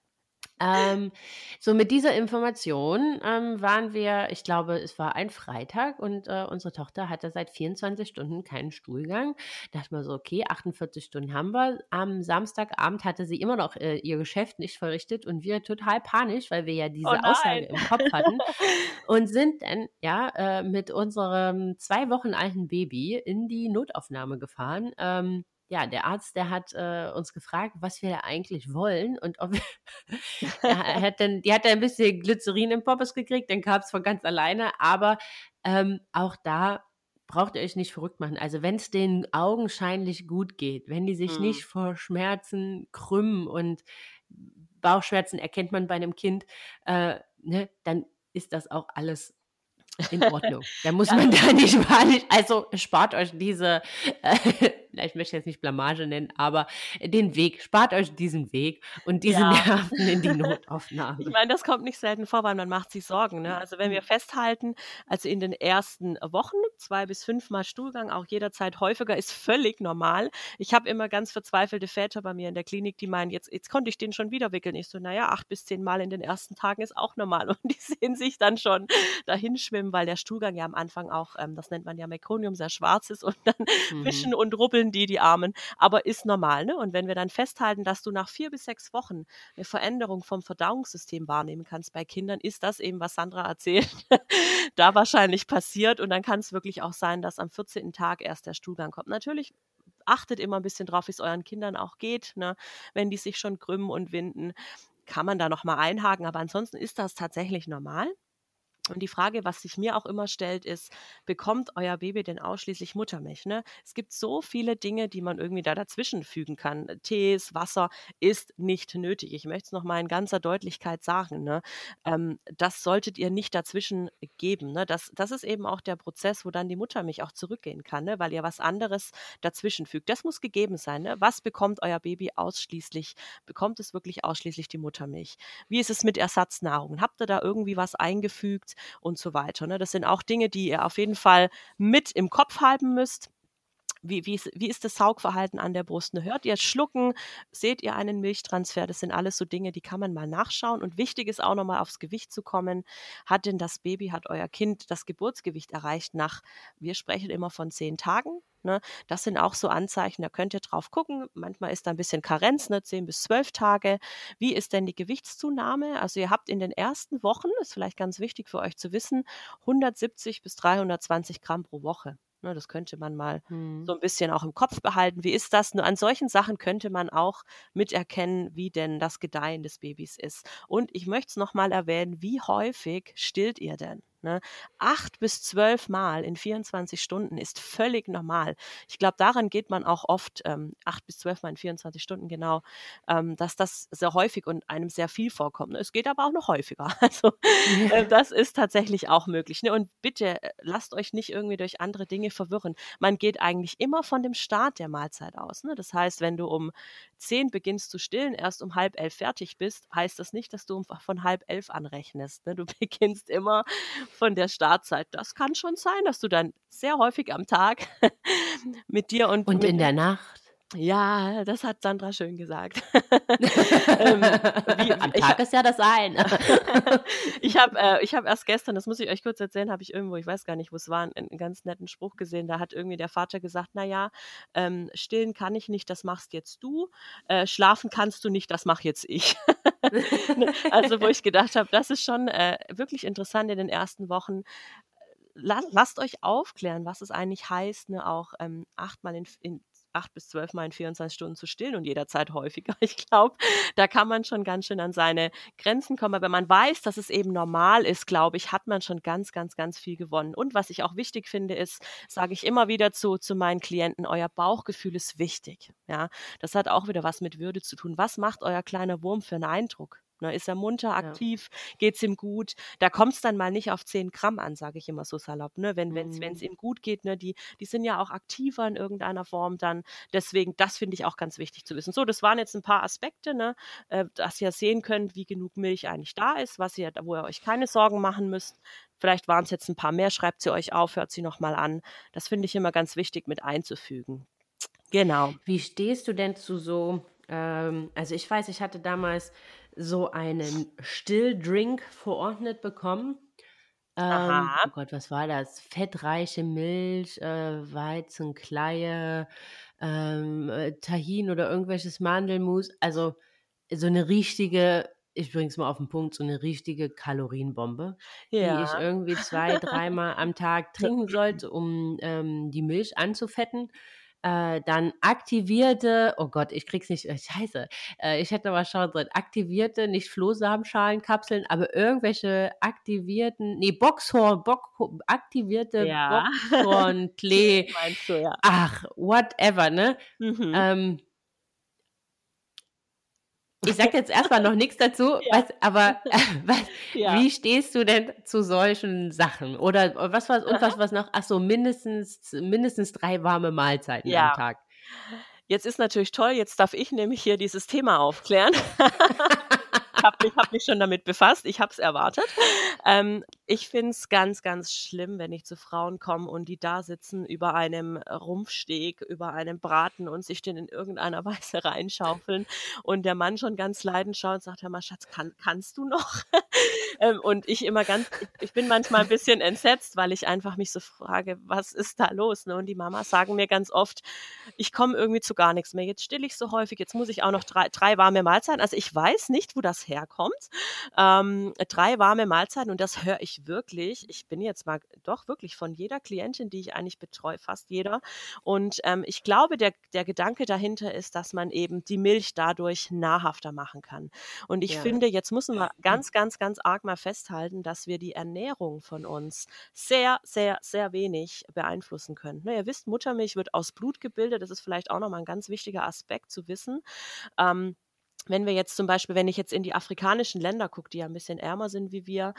Ähm, so mit dieser Information ähm, waren wir, ich glaube, es war ein Freitag und äh, unsere Tochter hatte seit 24 Stunden keinen Stuhlgang. Da dachte man so, okay, 48 Stunden haben wir. Am Samstagabend hatte sie immer noch äh, ihr Geschäft nicht verrichtet und wir total panisch, weil wir ja diese oh Aussage im Kopf hatten und sind dann ja äh, mit unserem zwei Wochen alten Baby in die Notaufnahme gefahren. Ähm, ja, der Arzt, der hat äh, uns gefragt, was wir da eigentlich wollen und ob er hat dann, die hat dann ein bisschen Glycerin im Poppes gekriegt, dann kam es von ganz alleine, aber ähm, auch da braucht ihr euch nicht verrückt machen. Also wenn es denen augenscheinlich gut geht, wenn die sich mhm. nicht vor Schmerzen krümmen und Bauchschmerzen erkennt man bei einem Kind, äh, ne, dann ist das auch alles in Ordnung. Da muss man da nicht panisch, also spart euch diese äh, ich möchte jetzt nicht Blamage nennen, aber den Weg, spart euch diesen Weg und diese ja. Nerven in die Notaufnahme. Ich meine, das kommt nicht selten vor, weil man macht sich Sorgen. Ne? Also wenn wir mhm. festhalten, also in den ersten Wochen, zwei bis fünfmal Stuhlgang, auch jederzeit häufiger, ist völlig normal. Ich habe immer ganz verzweifelte Väter bei mir in der Klinik, die meinen, jetzt, jetzt konnte ich den schon wieder wickeln. Ich so, naja, acht bis zehn Mal in den ersten Tagen ist auch normal. Und die sehen sich dann schon dahin schwimmen, weil der Stuhlgang ja am Anfang auch, ähm, das nennt man ja Mekonium, sehr schwarz ist und dann mhm. wischen und rubbeln schütteln die, die Armen, aber ist normal. Ne? Und wenn wir dann festhalten, dass du nach vier bis sechs Wochen eine Veränderung vom Verdauungssystem wahrnehmen kannst bei Kindern, ist das eben, was Sandra erzählt, da wahrscheinlich passiert. Und dann kann es wirklich auch sein, dass am 14. Tag erst der Stuhlgang kommt. Natürlich achtet immer ein bisschen drauf, wie es euren Kindern auch geht. Ne? Wenn die sich schon krümmen und winden, kann man da nochmal einhaken. Aber ansonsten ist das tatsächlich normal. Und die Frage, was sich mir auch immer stellt, ist, bekommt euer Baby denn ausschließlich Muttermilch? Ne? Es gibt so viele Dinge, die man irgendwie da dazwischen fügen kann. Tees, Wasser ist nicht nötig. Ich möchte es nochmal in ganzer Deutlichkeit sagen. Ne? Ähm, das solltet ihr nicht dazwischen geben. Ne? Das, das ist eben auch der Prozess, wo dann die Muttermilch auch zurückgehen kann, ne? weil ihr was anderes dazwischen fügt. Das muss gegeben sein. Ne? Was bekommt euer Baby ausschließlich? Bekommt es wirklich ausschließlich die Muttermilch? Wie ist es mit Ersatznahrung? Habt ihr da irgendwie was eingefügt? Und so weiter. Ne? Das sind auch Dinge, die ihr auf jeden Fall mit im Kopf halten müsst. Wie, wie, ist, wie ist das Saugverhalten an der Brust? Ne? Hört ihr Schlucken? Seht ihr einen Milchtransfer? Das sind alles so Dinge, die kann man mal nachschauen. Und wichtig ist auch nochmal aufs Gewicht zu kommen. Hat denn das Baby, hat euer Kind das Geburtsgewicht erreicht nach, wir sprechen immer von zehn Tagen? Ne? Das sind auch so Anzeichen, da könnt ihr drauf gucken. Manchmal ist da ein bisschen Karenz, ne? 10 bis 12 Tage. Wie ist denn die Gewichtszunahme? Also ihr habt in den ersten Wochen, ist vielleicht ganz wichtig für euch zu wissen, 170 bis 320 Gramm pro Woche. Ne, das könnte man mal mhm. so ein bisschen auch im Kopf behalten. Wie ist das? Nur an solchen Sachen könnte man auch miterkennen, wie denn das Gedeihen des Babys ist. Und ich möchte es nochmal erwähnen, wie häufig stillt ihr denn? Ne? Acht bis zwölf Mal in 24 Stunden ist völlig normal. Ich glaube, daran geht man auch oft, ähm, acht bis zwölf Mal in 24 Stunden genau, ähm, dass das sehr häufig und einem sehr viel vorkommt. Ne? Es geht aber auch noch häufiger. Also äh, das ist tatsächlich auch möglich. Ne? Und bitte äh, lasst euch nicht irgendwie durch andere Dinge verwirren. Man geht eigentlich immer von dem Start der Mahlzeit aus. Ne? Das heißt, wenn du um zehn beginnst zu stillen, erst um halb elf fertig bist, heißt das nicht, dass du von halb elf anrechnest. Ne? Du beginnst immer von der Startzeit. Das kann schon sein, dass du dann sehr häufig am Tag mit dir und. Und in der Nacht. Ja, das hat Sandra schön gesagt. ähm, wie, Am Tag ich, ist ja das ein. ich habe äh, hab erst gestern, das muss ich euch kurz erzählen, habe ich irgendwo, ich weiß gar nicht, wo es war, einen, einen, ganz netten Spruch gesehen. Da hat irgendwie der Vater gesagt, naja, ähm, stillen kann ich nicht, das machst jetzt du. Äh, schlafen kannst du nicht, das mach jetzt ich. Ne, also wo ich gedacht habe, das ist schon äh, wirklich interessant in den ersten Wochen. Lasst euch aufklären, was es eigentlich heißt, ne, auch ähm, achtmal in, in acht bis zwölf Mal in 24 Stunden zu stillen und jederzeit häufiger. Ich glaube, da kann man schon ganz schön an seine Grenzen kommen. Aber wenn man weiß, dass es eben normal ist, glaube ich, hat man schon ganz, ganz, ganz viel gewonnen. Und was ich auch wichtig finde, ist, sage ich immer wieder zu, zu meinen Klienten, euer Bauchgefühl ist wichtig. Ja, das hat auch wieder was mit Würde zu tun. Was macht euer kleiner Wurm für einen Eindruck? Ne? Ist er munter, aktiv, ja. es ihm gut? Da kommt es dann mal nicht auf 10 Gramm an, sage ich immer so salopp. Ne? Wenn es mhm. ihm gut geht, ne? die, die sind ja auch aktiver in irgendeiner Form dann. Deswegen, das finde ich auch ganz wichtig zu wissen. So, das waren jetzt ein paar Aspekte, ne? Äh, dass ihr sehen könnt, wie genug Milch eigentlich da ist, was ihr, wo ihr euch keine Sorgen machen müsst. Vielleicht waren es jetzt ein paar mehr, schreibt sie euch auf, hört sie nochmal an. Das finde ich immer ganz wichtig mit einzufügen. Genau. Wie stehst du denn zu so, ähm, also ich weiß, ich hatte damals so einen Stilldrink verordnet bekommen. Ähm, oh Gott, was war das? Fettreiche Milch, äh, Weizenkleie, ähm, äh, Tahin oder irgendwelches Mandelmus. Also so eine richtige, ich bring's mal auf den Punkt, so eine richtige Kalorienbombe, ja. die ich irgendwie zwei, dreimal am Tag trinken sollte, um ähm, die Milch anzufetten äh, dann aktivierte, oh Gott, ich krieg's nicht, äh, scheiße, äh, ich hätte mal schauen sollen, aktivierte, nicht Flohsamenschalenkapseln, aber irgendwelche aktivierten, nee, Boxhorn, Bock, aktivierte ja. Boxhorn-Klee. Meinst du, ja. Ach, whatever, ne? Mhm. Ähm, ich sage jetzt erstmal noch nichts dazu, ja. was, aber äh, was, ja. wie stehst du denn zu solchen Sachen? Oder was war und was was noch? Ach so, mindestens mindestens drei warme Mahlzeiten ja. am Tag. Jetzt ist natürlich toll, jetzt darf ich nämlich hier dieses Thema aufklären. habe mich, hab mich schon damit befasst, ich habe es erwartet. Ähm, ich finde es ganz, ganz schlimm, wenn ich zu Frauen komme und die da sitzen über einem Rumpfsteg, über einem Braten und sich den in irgendeiner Weise reinschaufeln und der Mann schon ganz leidend schaut und sagt, Hör mal, Schatz, kann, kannst du noch? ähm, und ich immer ganz, ich, bin manchmal ein bisschen entsetzt, weil ich einfach mich so frage, was ist da los? Ne? Und die Mamas sagen mir ganz oft, ich komme irgendwie zu gar nichts mehr. Jetzt still ich so häufig, jetzt muss ich auch noch drei, drei warme Mahlzeiten. Also ich weiß nicht, wo das herkommt. Ähm, drei warme Mahlzeiten und das höre ich ich wirklich, ich bin jetzt mal doch wirklich von jeder Klientin, die ich eigentlich betreue, fast jeder. Und ähm, ich glaube, der, der Gedanke dahinter ist, dass man eben die Milch dadurch nahrhafter machen kann. Und ich ja. finde, jetzt müssen wir ganz, ganz, ganz arg mal festhalten, dass wir die Ernährung von uns sehr, sehr, sehr wenig beeinflussen können. Ne, ihr wisst, Muttermilch wird aus Blut gebildet. Das ist vielleicht auch nochmal ein ganz wichtiger Aspekt zu wissen. Ähm, wenn wir jetzt zum Beispiel, wenn ich jetzt in die afrikanischen Länder gucke, die ja ein bisschen ärmer sind wie wir,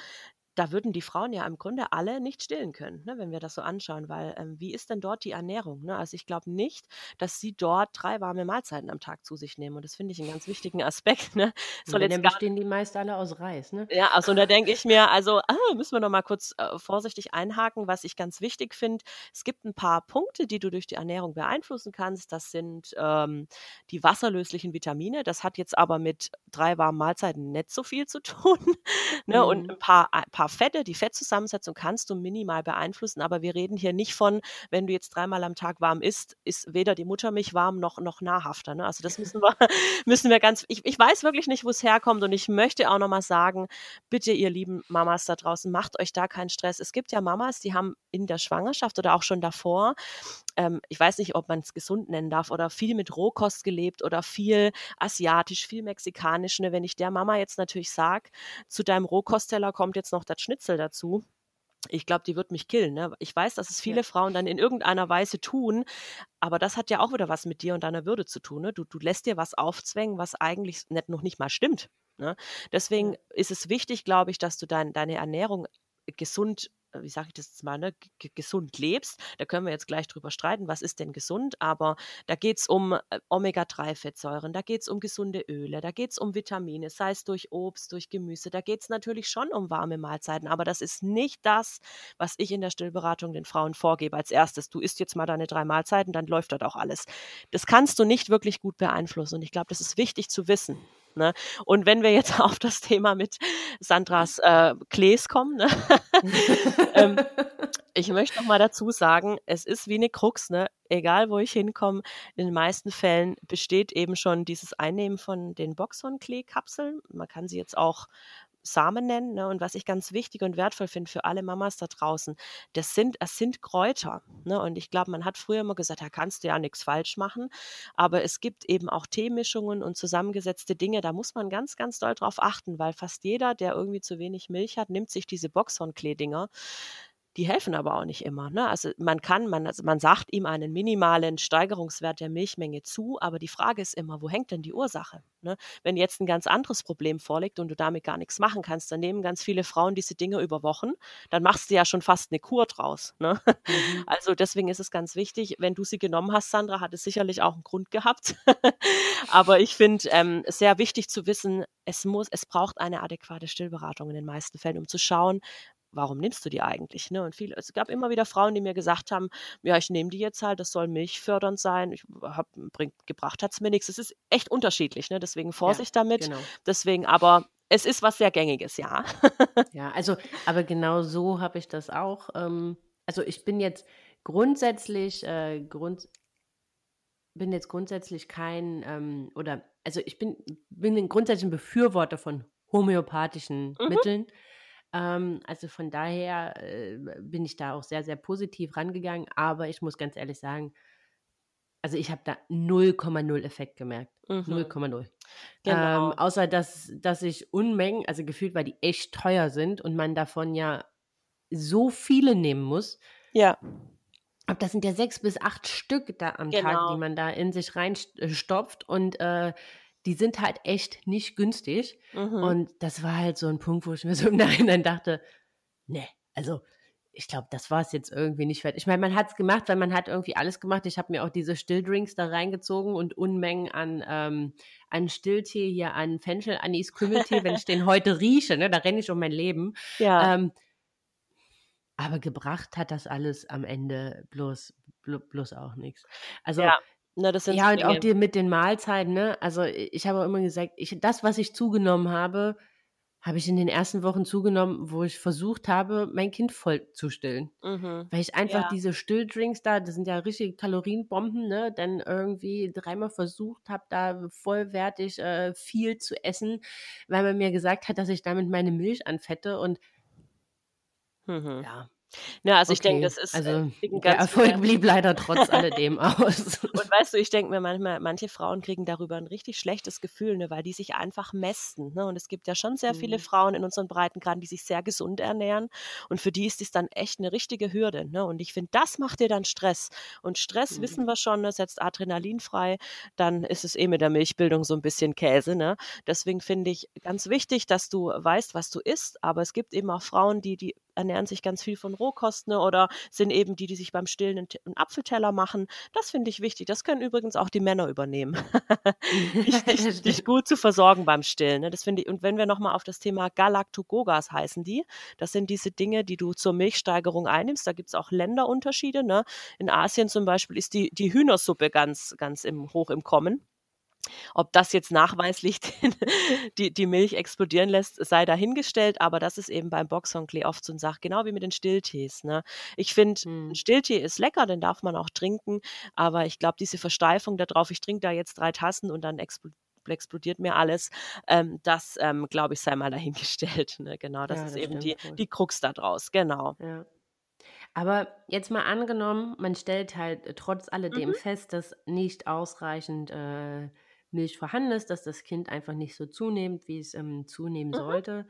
da würden die Frauen ja im Grunde alle nicht stillen können, ne, wenn wir das so anschauen, weil ähm, wie ist denn dort die Ernährung? Ne? Also ich glaube nicht, dass sie dort drei warme Mahlzeiten am Tag zu sich nehmen und das finde ich einen ganz wichtigen Aspekt. Ne? Soll jetzt bestehen die meist alle aus Reis. Ne? Ja, also da denke ich mir, also ah, müssen wir noch mal kurz äh, vorsichtig einhaken, was ich ganz wichtig finde. Es gibt ein paar Punkte, die du durch die Ernährung beeinflussen kannst. Das sind ähm, die wasserlöslichen Vitamine. Das hat jetzt aber mit drei warmen Mahlzeiten nicht so viel zu tun. ne? Mhm. Und ein paar, ein paar paar Fette. Die Fettzusammensetzung kannst du minimal beeinflussen, aber wir reden hier nicht von, wenn du jetzt dreimal am Tag warm isst, ist weder die Muttermilch warm noch, noch nahrhafter. Ne? Also das müssen wir, müssen wir ganz, ich, ich weiß wirklich nicht, wo es herkommt und ich möchte auch nochmal sagen, bitte ihr lieben Mamas da draußen, macht euch da keinen Stress. Es gibt ja Mamas, die haben in der Schwangerschaft oder auch schon davor, ähm, ich weiß nicht, ob man es gesund nennen darf, oder viel mit Rohkost gelebt oder viel asiatisch, viel mexikanisch. Ne? Wenn ich der Mama jetzt natürlich sage, zu deinem Rohkostteller kommt jetzt noch der Schnitzel dazu, ich glaube, die wird mich killen. Ne? Ich weiß, dass es viele ja. Frauen dann in irgendeiner Weise tun, aber das hat ja auch wieder was mit dir und deiner Würde zu tun. Ne? Du, du lässt dir was aufzwängen, was eigentlich nicht, noch nicht mal stimmt. Ne? Deswegen ist es wichtig, glaube ich, dass du dein, deine Ernährung gesund wie sage ich das jetzt mal, ne, gesund lebst. Da können wir jetzt gleich drüber streiten, was ist denn gesund, aber da geht es um äh, Omega-3-Fettsäuren, da geht es um gesunde Öle, da geht es um Vitamine, sei es durch Obst, durch Gemüse, da geht es natürlich schon um warme Mahlzeiten, aber das ist nicht das, was ich in der Stillberatung den Frauen vorgebe als erstes. Du isst jetzt mal deine drei Mahlzeiten, dann läuft dort auch alles. Das kannst du nicht wirklich gut beeinflussen und ich glaube, das ist wichtig zu wissen. Ne? Und wenn wir jetzt auf das Thema mit Sandras äh, Klees kommen, ne? ähm, ich möchte noch mal dazu sagen, es ist wie eine Krux, ne? egal wo ich hinkomme, in den meisten Fällen besteht eben schon dieses Einnehmen von den Boxhornklee-Kapseln. Man kann sie jetzt auch Samen nennen. Ne? Und was ich ganz wichtig und wertvoll finde für alle Mamas da draußen, das sind, es sind Kräuter. Ne? Und ich glaube, man hat früher immer gesagt, da kannst du ja nichts falsch machen. Aber es gibt eben auch Teemischungen und zusammengesetzte Dinge, da muss man ganz, ganz doll drauf achten, weil fast jeder, der irgendwie zu wenig Milch hat, nimmt sich diese Boxhornklee-Dinger die helfen aber auch nicht immer. Ne? Also man kann, man, also man sagt ihm einen minimalen Steigerungswert der Milchmenge zu, aber die Frage ist immer, wo hängt denn die Ursache? Ne? Wenn jetzt ein ganz anderes Problem vorliegt und du damit gar nichts machen kannst, dann nehmen ganz viele Frauen diese Dinge über Wochen, dann machst du ja schon fast eine Kur draus. Ne? Mhm. Also deswegen ist es ganz wichtig, wenn du sie genommen hast, Sandra, hat es sicherlich auch einen Grund gehabt. aber ich finde ähm, sehr wichtig zu wissen, es muss, es braucht eine adäquate Stillberatung in den meisten Fällen, um zu schauen, warum nimmst du die eigentlich? Ne? Und viele, es gab immer wieder Frauen, die mir gesagt haben, ja, ich nehme die jetzt halt, das soll milchfördernd sein. Ich hab, bringt, gebracht hat es mir nichts. Es ist echt unterschiedlich, ne? deswegen Vorsicht ja, damit. Genau. Deswegen aber es ist was sehr Gängiges, ja. ja, also, aber genau so habe ich das auch. Ähm, also ich bin jetzt grundsätzlich, äh, grund, bin jetzt grundsätzlich kein, ähm, oder, also ich bin, bin ein grundsätzlicher Befürworter von homöopathischen mhm. Mitteln. Ähm, also von daher äh, bin ich da auch sehr, sehr positiv rangegangen. Aber ich muss ganz ehrlich sagen, also ich habe da 0,0 Effekt gemerkt. Mhm. 0,0. Genau. Ähm, außer dass, dass ich Unmengen, also gefühlt, weil die echt teuer sind und man davon ja so viele nehmen muss. Ja. Aber das sind ja sechs bis acht Stück da am genau. Tag, die genau. man da in sich reinstopft. Und äh, die sind halt echt nicht günstig. Mhm. Und das war halt so ein Punkt, wo ich mir so im Nachhinein dachte, ne, also ich glaube, das war es jetzt irgendwie nicht fertig. Ich meine, man hat es gemacht, weil man hat irgendwie alles gemacht. Ich habe mir auch diese Stilldrinks da reingezogen und Unmengen an, ähm, an Stilltee hier, an Fenchel, Anis, Kümmeltee. Wenn ich den heute rieche, ne, da renne ich um mein Leben. Ja. Ähm, aber gebracht hat das alles am Ende bloß, bloß auch nichts. Also ja. Na, das sind ja, und auch die mit den Mahlzeiten, ne? Also ich habe auch immer gesagt, ich, das, was ich zugenommen habe, habe ich in den ersten Wochen zugenommen, wo ich versucht habe, mein Kind voll zu stillen. Mhm. Weil ich einfach ja. diese Stilldrinks da, das sind ja richtige Kalorienbomben, ne? Dann irgendwie dreimal versucht habe, da vollwertig äh, viel zu essen, weil man mir gesagt hat, dass ich damit meine Milch anfette und Mhm. Ja. Ja, also okay. ich denke, das ist äh, also der Erfolg blieb leider trotz alledem aus. Und weißt du, ich denke mir manchmal, manche Frauen kriegen darüber ein richtig schlechtes Gefühl, ne, weil die sich einfach mästen. Ne? Und es gibt ja schon sehr mhm. viele Frauen in unseren Breitengraden, die sich sehr gesund ernähren. Und für die ist das dann echt eine richtige Hürde. Ne? Und ich finde, das macht dir dann Stress. Und Stress, mhm. wissen wir schon, ne, setzt Adrenalin frei. Dann ist es eh mit der Milchbildung so ein bisschen Käse. Ne? Deswegen finde ich ganz wichtig, dass du weißt, was du isst. Aber es gibt eben auch Frauen, die, die ernähren sich ganz viel von Rohkost ne, oder sind eben die, die sich beim Stillen einen, einen Apfelteller machen. Das finde ich wichtig. Das können übrigens auch die Männer übernehmen. dich, dich, gut zu versorgen beim Stillen. Ne? Das finde ich. Und wenn wir nochmal auf das Thema Galactogogas heißen die, das sind diese Dinge, die du zur Milchsteigerung einnimmst. Da gibt es auch Länderunterschiede. Ne? In Asien zum Beispiel ist die, die Hühnersuppe ganz, ganz im, hoch im Kommen. Ob das jetzt nachweislich die, die Milch explodieren lässt, sei dahingestellt, aber das ist eben beim Boxhornklee oft so eine Sache, genau wie mit den Stilltees. Ne? Ich finde, hm. ein Stilltee ist lecker, den darf man auch trinken, aber ich glaube, diese Versteifung darauf, ich trinke da jetzt drei Tassen und dann explodiert explodiert mir alles. Ähm, das, ähm, glaube ich, sei mal dahingestellt. Ne? Genau, das ja, ist das eben die, die Krux da draus. Genau. Ja. Aber jetzt mal angenommen, man stellt halt trotz alledem mhm. fest, dass nicht ausreichend äh, Milch vorhanden ist, dass das Kind einfach nicht so zunimmt, wie es ähm, zunehmen mhm. sollte.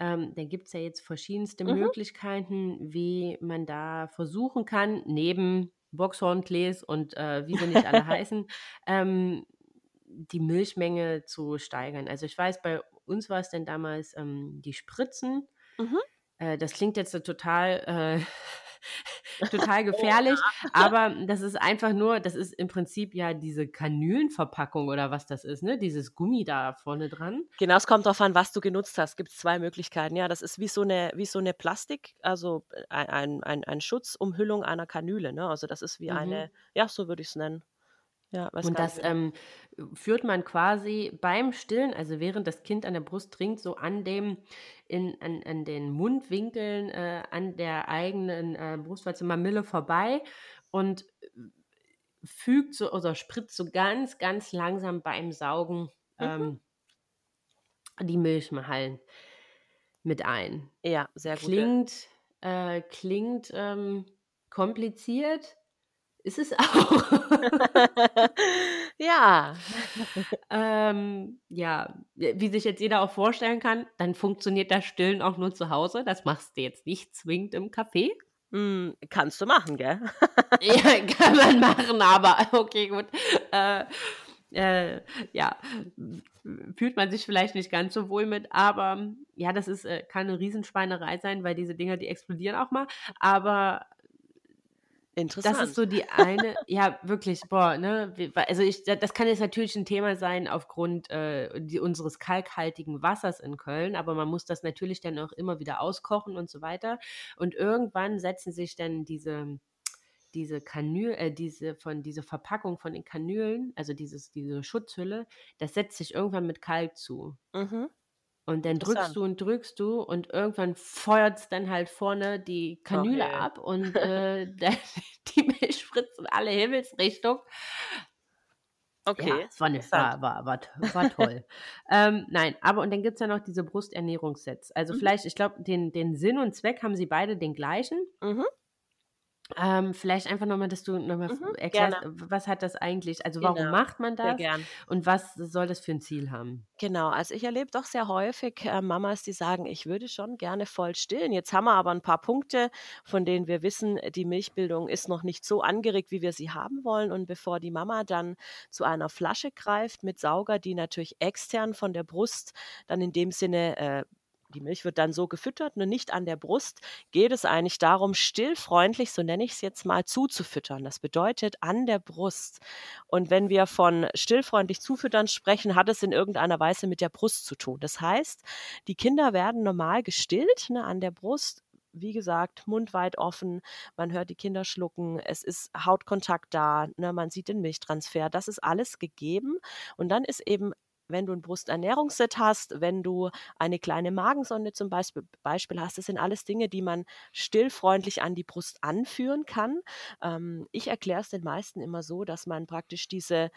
Ähm, dann gibt es ja jetzt verschiedenste mhm. Möglichkeiten, wie man da versuchen kann, neben Boxhornklees und äh, wie sie nicht alle heißen, ähm, die Milchmenge zu steigern. Also ich weiß, bei uns war es denn damals ähm, die Spritzen. Mhm. Äh, das klingt jetzt total äh, total gefährlich. aber das ist einfach nur, das ist im Prinzip ja diese Kanülenverpackung oder was das ist, ne? Dieses Gummi da vorne dran. Genau, es kommt darauf an, was du genutzt hast. Gibt es zwei Möglichkeiten. Ja, das ist wie so eine, wie so eine Plastik, also ein, ein, ein Schutzumhüllung einer Kanüle. Ne? Also das ist wie mhm. eine, ja, so würde ich es nennen. Ja, und das ähm, führt man quasi beim Stillen, also während das Kind an der Brust trinkt, so an dem, in, an, an den Mundwinkeln, äh, an der eigenen äh, Brustwarze Mamille vorbei und äh, fügt so oder spritzt so ganz, ganz langsam beim Saugen mhm. ähm, die Milchmahallen mit ein. Ja, sehr gut. Klingt, äh, klingt ähm, kompliziert, ist es auch. ja. ähm, ja, wie sich jetzt jeder auch vorstellen kann, dann funktioniert das Stillen auch nur zu Hause. Das machst du jetzt nicht zwingend im Café. Mm, kannst du machen, gell? ja, kann man machen, aber okay, gut. Äh, äh, ja, fühlt man sich vielleicht nicht ganz so wohl mit, aber ja, das ist, äh, kann eine Riesenschweinerei sein, weil diese Dinger, die explodieren auch mal. Aber Interessant. Das ist so die eine, ja, wirklich, boah, ne? Also ich, das kann jetzt natürlich ein Thema sein aufgrund äh, die, unseres kalkhaltigen Wassers in Köln, aber man muss das natürlich dann auch immer wieder auskochen und so weiter. Und irgendwann setzen sich dann diese, diese Kanül, äh, diese von diese Verpackung von den Kanülen, also dieses, diese Schutzhülle, das setzt sich irgendwann mit Kalk zu. Mhm. Und dann drückst du und drückst du und irgendwann feuert es dann halt vorne die Kanüle okay. ab und äh, die Milch spritzt in alle Himmelsrichtungen. Okay. Ja, es war, ne, war, war, war, war toll. ähm, nein, aber und dann gibt es ja noch diese Brusternährungssets. Also mhm. vielleicht, ich glaube, den, den Sinn und Zweck haben sie beide den gleichen. Mhm. Ähm, vielleicht einfach nochmal, dass du nochmal mhm, erklärst, gerne. was hat das eigentlich, also warum genau. macht man das und was soll das für ein Ziel haben? Genau, also ich erlebe doch sehr häufig äh, Mamas, die sagen, ich würde schon gerne voll stillen. Jetzt haben wir aber ein paar Punkte, von denen wir wissen, die Milchbildung ist noch nicht so angeregt, wie wir sie haben wollen. Und bevor die Mama dann zu einer Flasche greift mit Sauger, die natürlich extern von der Brust dann in dem Sinne äh, die Milch wird dann so gefüttert, nur nicht an der Brust, geht es eigentlich darum, stillfreundlich, so nenne ich es jetzt mal, zuzufüttern. Das bedeutet an der Brust. Und wenn wir von stillfreundlich zufüttern sprechen, hat es in irgendeiner Weise mit der Brust zu tun. Das heißt, die Kinder werden normal gestillt ne, an der Brust, wie gesagt, Mund weit offen, man hört die Kinder schlucken, es ist Hautkontakt da, ne, man sieht den Milchtransfer, das ist alles gegeben. Und dann ist eben wenn du ein Brusternährungsset hast, wenn du eine kleine Magensonde zum Beispiel, Beispiel hast, das sind alles Dinge, die man stillfreundlich an die Brust anführen kann. Ähm, ich erkläre es den meisten immer so, dass man praktisch diese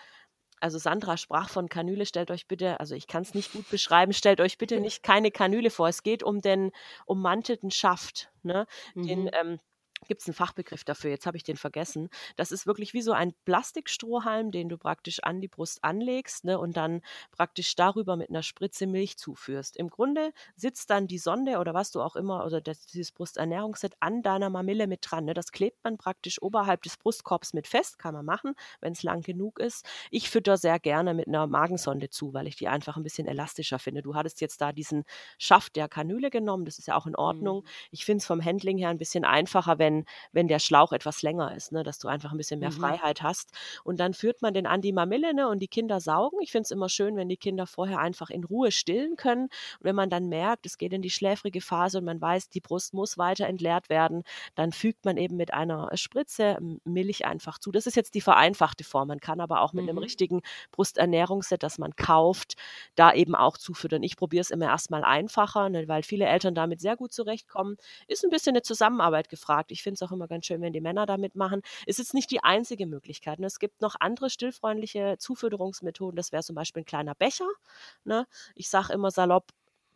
also Sandra sprach von Kanüle, stellt euch bitte, also ich kann es nicht gut beschreiben, stellt euch bitte nicht keine Kanüle vor. Es geht um den ummantelten Schaft, ne? Mhm. Den, ähm, gibt es einen Fachbegriff dafür, jetzt habe ich den vergessen. Das ist wirklich wie so ein Plastikstrohhalm, den du praktisch an die Brust anlegst ne, und dann praktisch darüber mit einer Spritze Milch zuführst. Im Grunde sitzt dann die Sonde oder was du auch immer, oder das, dieses Brusternährungsset an deiner Mamille mit dran. Ne. Das klebt man praktisch oberhalb des Brustkorbs mit fest, kann man machen, wenn es lang genug ist. Ich fütter sehr gerne mit einer Magensonde zu, weil ich die einfach ein bisschen elastischer finde. Du hattest jetzt da diesen Schaft der Kanüle genommen, das ist ja auch in Ordnung. Mhm. Ich finde es vom Handling her ein bisschen einfacher, wenn wenn, wenn der Schlauch etwas länger ist, ne, dass du einfach ein bisschen mehr mhm. Freiheit hast. Und dann führt man den an die Mamille ne, und die Kinder saugen. Ich finde es immer schön, wenn die Kinder vorher einfach in Ruhe stillen können. Und wenn man dann merkt, es geht in die schläfrige Phase und man weiß, die Brust muss weiter entleert werden, dann fügt man eben mit einer Spritze Milch einfach zu. Das ist jetzt die vereinfachte Form. Man kann aber auch mit mhm. einem richtigen Brusternährungsset, das man kauft, da eben auch zufüttern. Ich probiere es immer erstmal einfacher, ne, weil viele Eltern damit sehr gut zurechtkommen. Ist ein bisschen eine Zusammenarbeit gefragt. Ich ich finde es auch immer ganz schön, wenn die Männer da mitmachen. Ist jetzt nicht die einzige Möglichkeit. Ne? Es gibt noch andere stillfreundliche Zufütterungsmethoden. Das wäre zum Beispiel ein kleiner Becher. Ne? Ich sage immer salopp,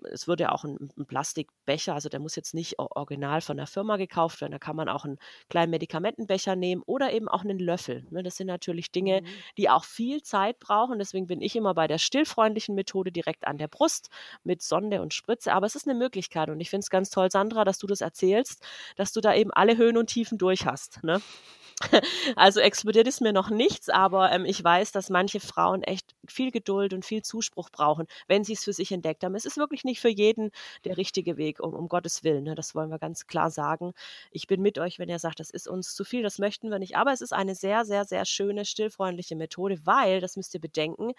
es wird ja auch ein, ein, Plastikbecher, also der muss jetzt nicht original von der Firma gekauft werden. Da kann man auch einen kleinen Medikamentenbecher nehmen oder eben auch einen Löffel. Ne? Das sind natürlich Dinge, mhm. die auch viel Zeit brauchen. Deswegen bin ich immer bei der stillfreundlichen Methode direkt an der Brust mit Sonde und Spritze. Aber es ist eine Möglichkeit und ich finde es ganz toll, Sandra, dass du das erzählst, dass du da eben alle Höhen und Tiefen durch hast. Ne? Also explodiert ist mir noch nichts, aber ähm, ich weiß, dass manche Frauen echt viel Geduld und viel Zuspruch brauchen, wenn sie es für sich entdeckt haben. Es ist wirklich nicht für jeden der richtige Weg, um, um Gottes Willen. Ne? Das wollen wir ganz klar sagen. Ich bin mit euch, wenn ihr sagt, das ist uns zu viel, das möchten wir nicht. Aber es ist eine sehr, sehr, sehr schöne, stillfreundliche Methode, weil, das müsst ihr bedenken,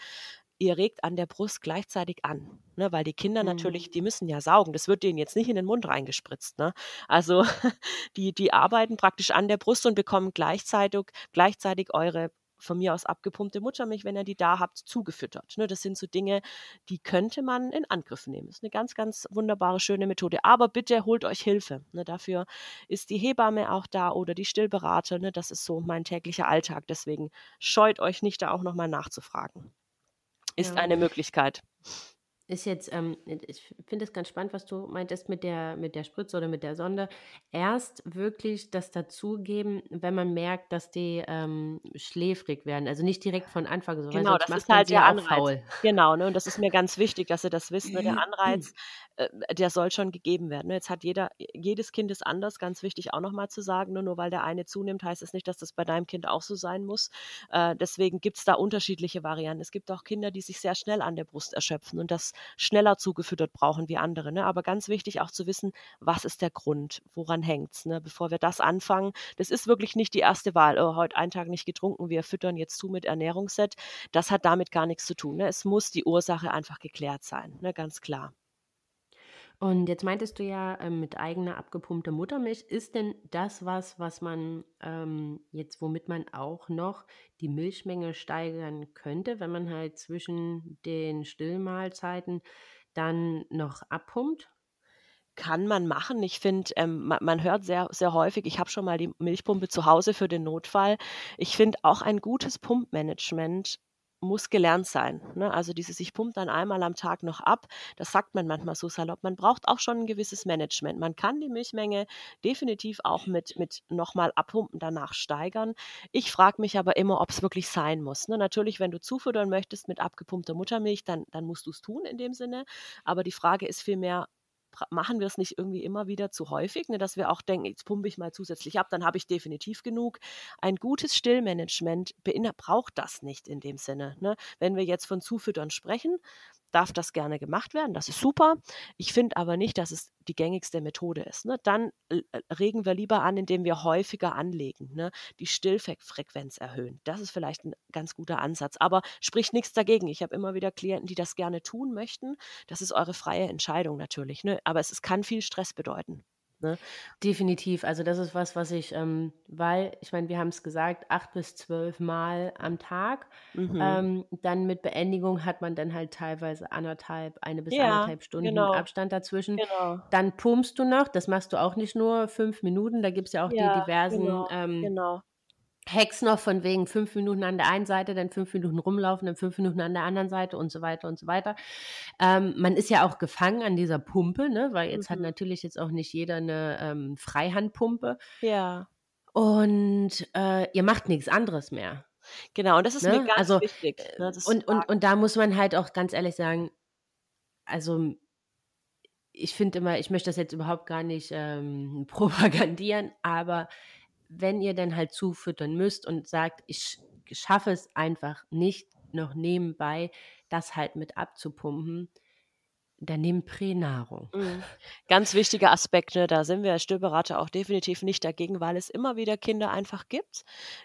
ihr regt an der Brust gleichzeitig an, ne? weil die Kinder mhm. natürlich, die müssen ja saugen. Das wird denen jetzt nicht in den Mund reingespritzt. Ne? Also die, die arbeiten praktisch an der Brust und bekommen gleichzeitig, gleichzeitig eure von mir aus abgepumpte Muttermilch, wenn ihr die da habt, zugefüttert. Ne? Das sind so Dinge, die könnte man in Angriff nehmen. Das ist eine ganz, ganz wunderbare, schöne Methode. Aber bitte holt euch Hilfe. Ne? Dafür ist die Hebamme auch da oder die Stillberater. Ne? Das ist so mein täglicher Alltag. Deswegen scheut euch nicht, da auch nochmal nachzufragen ist ja. eine Möglichkeit. Ist jetzt, ähm, ich finde es ganz spannend, was du meintest mit der, mit der Spritze oder mit der Sonde. Erst wirklich das dazugeben, wenn man merkt, dass die ähm, schläfrig werden. Also nicht direkt von Anfang so. Genau, das ist halt der Anreiz. Genau, ne? Und das ist mir ganz wichtig, dass ihr das wisst. Ne? Der Anreiz, äh, der soll schon gegeben werden. Ne? Jetzt hat jeder, jedes Kind ist anders, ganz wichtig auch nochmal zu sagen. Ne? Nur weil der eine zunimmt, heißt es das nicht, dass das bei deinem Kind auch so sein muss. Äh, deswegen gibt es da unterschiedliche Varianten. Es gibt auch Kinder, die sich sehr schnell an der Brust erschöpfen und das schneller zugefüttert brauchen wie andere. Ne? Aber ganz wichtig auch zu wissen, was ist der Grund, woran hängt es, ne? bevor wir das anfangen. Das ist wirklich nicht die erste Wahl. Oh, heute einen Tag nicht getrunken, wir füttern jetzt zu mit Ernährungsset. Das hat damit gar nichts zu tun. Ne? Es muss die Ursache einfach geklärt sein, ne? ganz klar. Und jetzt meintest du ja ähm, mit eigener abgepumpter Muttermilch. Ist denn das was, was man ähm, jetzt, womit man auch noch die Milchmenge steigern könnte, wenn man halt zwischen den Stillmahlzeiten dann noch abpumpt? kann man machen. Ich finde, ähm, man, man, hört sehr, sehr häufig, ich habe schon mal die Milchpumpe zu Hause für den Notfall. Ich finde auch ein gutes Pumpmanagement muss gelernt sein. Ne? Also dieses, ich pumpt dann einmal am Tag noch ab, das sagt man manchmal so salopp. Man braucht auch schon ein gewisses Management. Man kann die Milchmenge definitiv auch mit, mit nochmal abpumpen danach steigern. Ich frage mich aber immer, ob es wirklich sein muss. Ne? Natürlich, wenn du zufüttern möchtest mit abgepumpter Muttermilch, dann, dann musst du es tun in dem Sinne. Aber die Frage ist vielmehr, machen wir es nicht irgendwie immer wieder zu häufig, ne, dass wir auch denken, jetzt pumpe ich mal zusätzlich ab, dann habe ich definitiv genug. Ein gutes Stillmanagement braucht das nicht in dem Sinne. Ne? Wenn wir jetzt von Zufüttern sprechen, darf das gerne gemacht werden, das ist super. Ich finde aber nicht, dass es die gängigste Methode ist. Ne? Dann äh, regen wir lieber an, indem wir häufiger anlegen, ne? die Stillfrequenz erhöhen. Das ist vielleicht ein ganz guter Ansatz, aber spricht nichts dagegen. Ich habe immer wieder Klienten, die das gerne tun möchten. Das ist eure freie Entscheidung natürlich, ne? aber es, es kann viel Stress bedeuten. Ne? Definitiv. Also das ist was, was ich, ähm, weil, ich meine, wir haben es gesagt, acht bis zwölf Mal am Tag. Mhm. Ähm, dann mit Beendigung hat man dann halt teilweise anderthalb, eine bis ja, anderthalb Stunden genau. Abstand dazwischen. Genau. Dann pumpst du noch, das machst du auch nicht nur fünf Minuten, da gibt es ja auch ja, die diversen genau, ähm, genau Hacks noch von wegen fünf Minuten an der einen Seite, dann fünf Minuten rumlaufen, dann fünf Minuten an der anderen Seite und so weiter und so weiter. Ähm, man ist ja auch gefangen an dieser Pumpe, ne? weil jetzt mhm. hat natürlich jetzt auch nicht jeder eine ähm, Freihandpumpe. Ja. Und äh, ihr macht nichts anderes mehr. Genau, und das ist ne? mir ganz also, wichtig. Ne? Und, und, und da muss man halt auch ganz ehrlich sagen, also ich finde immer, ich möchte das jetzt überhaupt gar nicht ähm, propagandieren, aber wenn ihr dann halt zufüttern müsst und sagt, ich schaffe es einfach nicht noch nebenbei, das halt mit abzupumpen, dann nehmt Pränahrung. Mhm. Ganz wichtiger Aspekt, ne? da sind wir als Stillberater auch definitiv nicht dagegen, weil es immer wieder Kinder einfach gibt,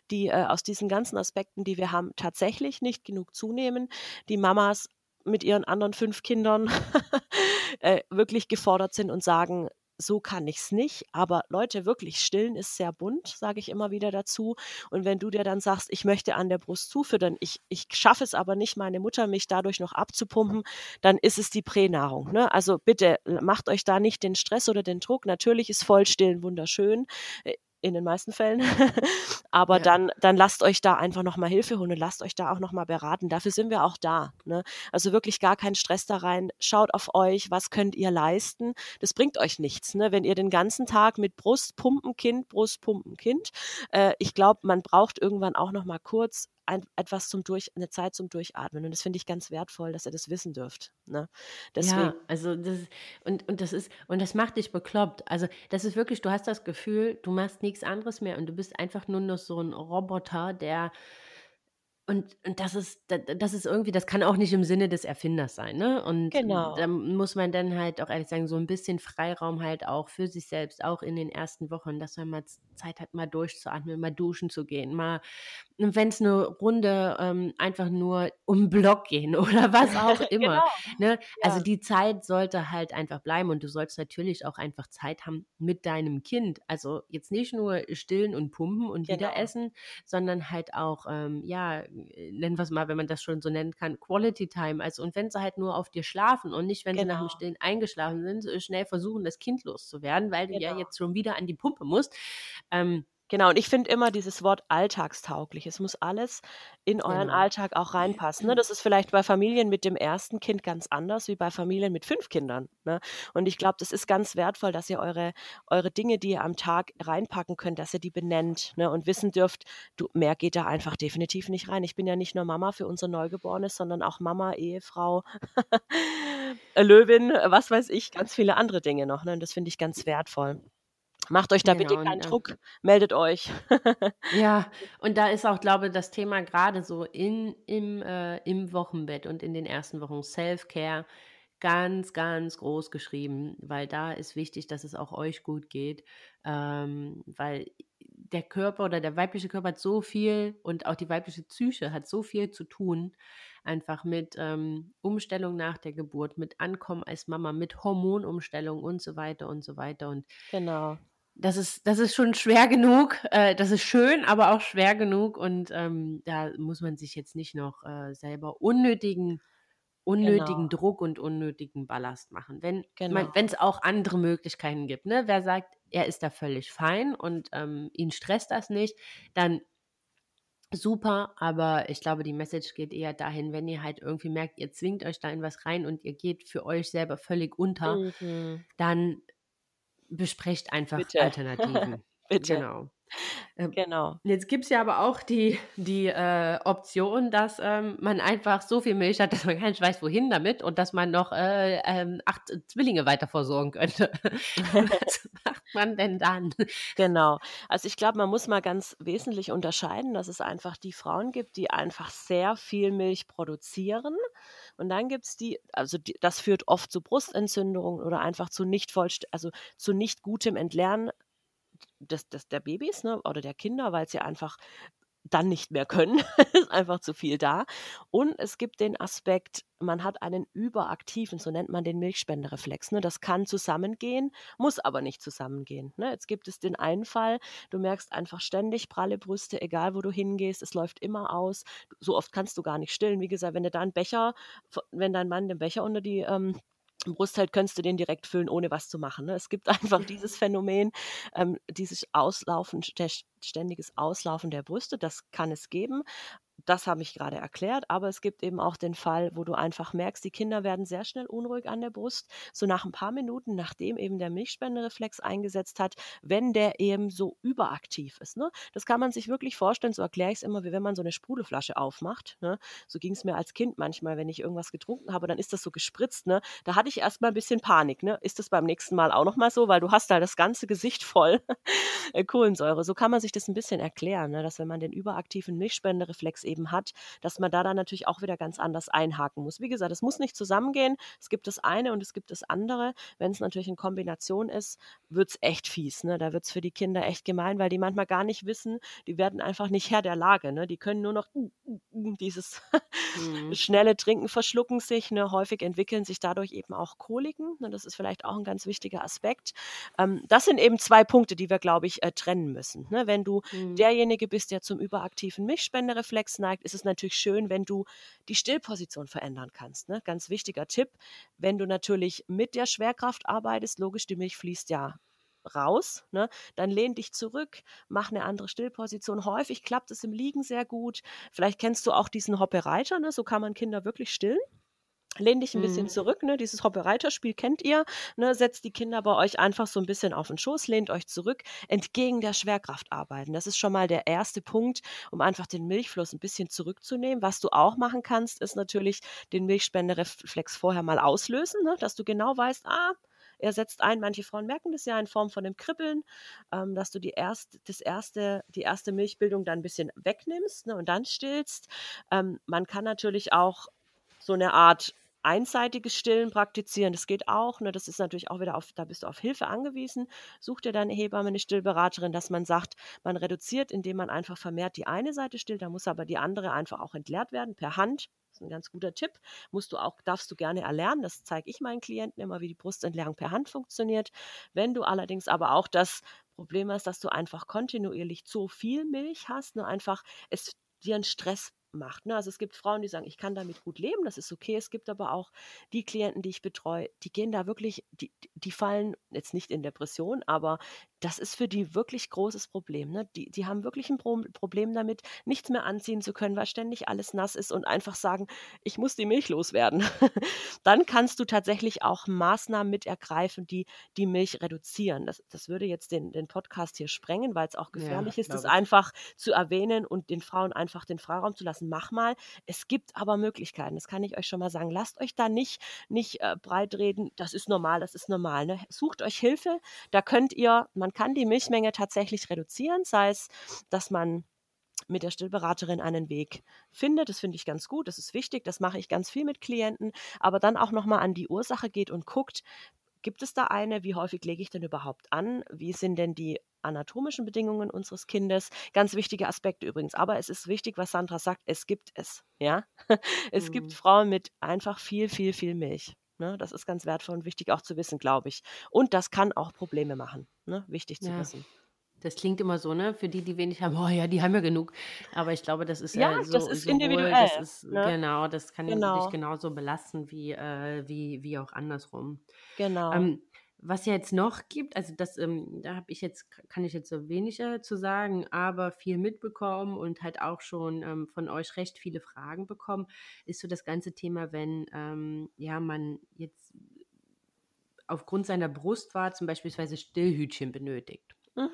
die äh, aus diesen ganzen Aspekten, die wir haben, tatsächlich nicht genug zunehmen. Die Mamas mit ihren anderen fünf Kindern äh, wirklich gefordert sind und sagen, so kann ich es nicht. Aber Leute, wirklich, stillen ist sehr bunt, sage ich immer wieder dazu. Und wenn du dir dann sagst, ich möchte an der Brust zufüttern, ich, ich schaffe es aber nicht, meine Muttermilch dadurch noch abzupumpen, dann ist es die Pränahrung. Ne? Also bitte macht euch da nicht den Stress oder den Druck. Natürlich ist Vollstillen wunderschön. In den meisten Fällen. Aber ja. dann, dann lasst euch da einfach nochmal Hilfe holen und lasst euch da auch nochmal beraten. Dafür sind wir auch da. Ne? Also wirklich gar keinen Stress da rein. Schaut auf euch, was könnt ihr leisten. Das bringt euch nichts, ne? wenn ihr den ganzen Tag mit Brustpumpen, Kind, Brustpumpen, Kind. Äh, ich glaube, man braucht irgendwann auch nochmal kurz ein, etwas zum Durch, eine Zeit zum Durchatmen. Und das finde ich ganz wertvoll, dass ihr das wissen dürft. Ne? Deswegen. Ja, also das und, und das ist, und das macht dich bekloppt. Also das ist wirklich, du hast das Gefühl, du machst nichts anderes mehr und du bist einfach nur noch so ein Roboter, der und, und das ist, das ist irgendwie, das kann auch nicht im Sinne des Erfinders sein, ne? Und genau. da muss man dann halt auch ehrlich sagen, so ein bisschen Freiraum halt auch für sich selbst, auch in den ersten Wochen, dass man mal Zeit hat, mal durchzuatmen, mal duschen zu gehen, mal, wenn es eine Runde ähm, einfach nur um Block gehen oder was auch immer. genau. ne? Also ja. Die Zeit sollte halt einfach bleiben und du sollst natürlich auch einfach Zeit haben mit deinem Kind. Also jetzt nicht nur stillen und pumpen und genau. wieder essen, sondern halt auch, ähm, ja, nennen wir es mal, wenn man das schon so nennen kann, Quality Time. Also, und wenn sie halt nur auf dir schlafen und nicht, wenn genau. sie nach dem genau. Stillen eingeschlafen sind, schnell versuchen, das Kind loszuwerden, weil genau. du ja genau. jetzt schon wieder an die Pumpe musst. Ähm, Genau, und ich finde immer dieses Wort alltagstauglich. Es muss alles in euren genau. Alltag auch reinpassen. Ne? Das ist vielleicht bei Familien mit dem ersten Kind ganz anders wie bei Familien mit fünf Kindern. Ne? Und ich glaube, das ist ganz wertvoll, dass ihr eure, eure Dinge, die ihr am Tag reinpacken könnt, dass ihr die benennt ne? und wissen dürft, du, mehr geht da einfach definitiv nicht rein. Ich bin ja nicht nur Mama für unser Neugeborenes, sondern auch Mama, Ehefrau, Löwin, was weiß ich, ganz viele andere Dinge noch. Ne? Und das finde ich ganz wertvoll. Macht euch da genau, bitte keinen und, Druck, meldet euch. ja, und da ist auch, glaube ich, das Thema gerade so in, im, äh, im Wochenbett und in den ersten Wochen Self-Care ganz, ganz groß geschrieben, weil da ist wichtig, dass es auch euch gut geht, ähm, weil der Körper oder der weibliche Körper hat so viel und auch die weibliche Psyche hat so viel zu tun, einfach mit ähm, Umstellung nach der Geburt, mit Ankommen als Mama, mit Hormonumstellung und so weiter und so weiter. Und genau das ist, das ist schon schwer genug. Äh, das ist schön, aber auch schwer genug. Und ähm, da muss man sich jetzt nicht noch äh, selber unnötigen, unnötigen genau. Druck und unnötigen Ballast machen. Wenn genau. es auch andere Möglichkeiten gibt. Ne? Wer sagt, er ist da völlig fein und ähm, ihn stresst das nicht, dann super, aber ich glaube, die Message geht eher dahin, wenn ihr halt irgendwie merkt, ihr zwingt euch da in was rein und ihr geht für euch selber völlig unter, mhm. dann besprecht einfach Bitte. Alternativen. Bitte. Genau. Ähm, genau. Jetzt gibt es ja aber auch die, die äh, Option, dass ähm, man einfach so viel Milch hat, dass man gar nicht weiß, wohin damit und dass man noch äh, ähm, acht Zwillinge weiter versorgen könnte. Was macht man denn dann? Genau. Also ich glaube, man muss mal ganz wesentlich unterscheiden, dass es einfach die Frauen gibt, die einfach sehr viel Milch produzieren. Und dann gibt es die, also die, das führt oft zu Brustentzündungen oder einfach zu nicht also zu nicht gutem Entlernen des, des, der Babys ne, oder der Kinder, weil sie einfach dann nicht mehr können. ist einfach zu viel da. Und es gibt den Aspekt, man hat einen überaktiven, so nennt man den Milchspendereflex. Ne? Das kann zusammengehen, muss aber nicht zusammengehen. Ne? Jetzt gibt es den einen Fall, du merkst einfach ständig pralle Brüste, egal wo du hingehst, es läuft immer aus. So oft kannst du gar nicht stillen. Wie gesagt, wenn du da einen Becher, wenn dein Mann den Becher unter die ähm, Brusthalt könntest du den direkt füllen, ohne was zu machen. Ne? Es gibt einfach dieses Phänomen, ähm, dieses Auslaufen, ständiges Auslaufen der Brüste, das kann es geben das habe ich gerade erklärt, aber es gibt eben auch den Fall, wo du einfach merkst, die Kinder werden sehr schnell unruhig an der Brust, so nach ein paar Minuten, nachdem eben der Milchspendereflex eingesetzt hat, wenn der eben so überaktiv ist. Ne? Das kann man sich wirklich vorstellen, so erkläre ich es immer, wie wenn man so eine Sprudelflasche aufmacht. Ne? So ging es mir als Kind manchmal, wenn ich irgendwas getrunken habe, dann ist das so gespritzt. Ne? Da hatte ich erstmal ein bisschen Panik. Ne? Ist das beim nächsten Mal auch nochmal so, weil du hast da das ganze Gesicht voll Kohlensäure. So kann man sich das ein bisschen erklären, ne? dass wenn man den überaktiven Milchspendereflex eben hat, dass man da dann natürlich auch wieder ganz anders einhaken muss. Wie gesagt, es muss nicht zusammengehen. Es gibt das eine und es gibt das andere. Wenn es natürlich in Kombination ist, wird es echt fies. Ne? Da wird es für die Kinder echt gemein, weil die manchmal gar nicht wissen, die werden einfach nicht Herr der Lage. Ne? Die können nur noch uh, uh, uh, dieses mhm. schnelle Trinken verschlucken sich. Ne? Häufig entwickeln sich dadurch eben auch Koliken. Ne? Das ist vielleicht auch ein ganz wichtiger Aspekt. Ähm, das sind eben zwei Punkte, die wir, glaube ich, äh, trennen müssen. Ne? Wenn du mhm. derjenige bist, der zum überaktiven Milchspendereflex neigt, ist es natürlich schön, wenn du die Stillposition verändern kannst. Ne? Ganz wichtiger Tipp, wenn du natürlich mit der Schwerkraft arbeitest, logisch, die Milch fließt ja raus, ne? dann lehn dich zurück, mach eine andere Stillposition. Häufig klappt es im Liegen sehr gut. Vielleicht kennst du auch diesen Hoppereiter, ne? so kann man Kinder wirklich stillen. Lehn dich ein bisschen mhm. zurück, ne? Dieses Hoppereiterspiel kennt ihr, ne? Setzt die Kinder bei euch einfach so ein bisschen auf den Schoß, lehnt euch zurück, entgegen der Schwerkraft arbeiten. Das ist schon mal der erste Punkt, um einfach den Milchfluss ein bisschen zurückzunehmen. Was du auch machen kannst, ist natürlich den Milchspendereflex vorher mal auslösen, ne? dass du genau weißt, ah, er setzt ein, manche Frauen merken das ja in Form von dem Kribbeln, ähm, dass du die, erst, das erste, die erste Milchbildung dann ein bisschen wegnimmst ne, und dann stillst. Ähm, man kann natürlich auch so eine Art einseitiges Stillen praktizieren, das geht auch. Ne? Das ist natürlich auch wieder auf, da bist du auf Hilfe angewiesen. Such dir deine Hebamme, eine Stillberaterin, dass man sagt, man reduziert, indem man einfach vermehrt die eine Seite stillt, da muss aber die andere einfach auch entleert werden per Hand. Das ist ein ganz guter Tipp. Musst du auch, darfst du gerne erlernen. Das zeige ich meinen Klienten immer, wie die Brustentleerung per Hand funktioniert. Wenn du allerdings aber auch das Problem hast, dass du einfach kontinuierlich zu viel Milch hast, nur einfach es dir einen Stress macht. Ne? Also es gibt Frauen, die sagen, ich kann damit gut leben, das ist okay. Es gibt aber auch die Klienten, die ich betreue, die gehen da wirklich, die, die fallen jetzt nicht in Depression, aber das ist für die wirklich großes Problem. Ne? Die, die haben wirklich ein Pro Problem damit, nichts mehr anziehen zu können, weil ständig alles nass ist und einfach sagen, ich muss die Milch loswerden. Dann kannst du tatsächlich auch Maßnahmen mit ergreifen, die die Milch reduzieren. Das, das würde jetzt den, den Podcast hier sprengen, weil es auch gefährlich ja, ist, das einfach zu erwähnen und den Frauen einfach den Freiraum zu lassen. Mach mal. Es gibt aber Möglichkeiten, das kann ich euch schon mal sagen. Lasst euch da nicht, nicht äh, breit reden, das ist normal, das ist normal. Ne? Sucht euch Hilfe, da könnt ihr, man man kann die Milchmenge tatsächlich reduzieren, sei es, dass man mit der Stillberaterin einen Weg findet. Das finde ich ganz gut, das ist wichtig, das mache ich ganz viel mit Klienten, aber dann auch nochmal an die Ursache geht und guckt, gibt es da eine, wie häufig lege ich denn überhaupt an, wie sind denn die anatomischen Bedingungen unseres Kindes. Ganz wichtige Aspekte übrigens. Aber es ist wichtig, was Sandra sagt, es gibt es. Ja, es mhm. gibt Frauen mit einfach viel, viel, viel Milch. Ne? Das ist ganz wertvoll und wichtig auch zu wissen, glaube ich. Und das kann auch Probleme machen. Ne? Wichtig zu ja. wissen. Das klingt immer so, ne? Für die, die wenig haben, oh ja, die haben ja genug. Aber ich glaube, das ist ja, äh, so, das ist sowohl, individuell. Das ist, ne? Genau, das kann genau. dich genauso belasten wie, äh, wie, wie auch andersrum. Genau. Ähm, was ja jetzt noch gibt, also das, ähm, da habe ich jetzt, kann ich jetzt so weniger zu sagen, aber viel mitbekommen und halt auch schon ähm, von euch recht viele Fragen bekommen, ist so das ganze Thema, wenn ähm, ja man jetzt aufgrund seiner Brustwarzen beispielsweise Stillhütchen benötigt. Mhm.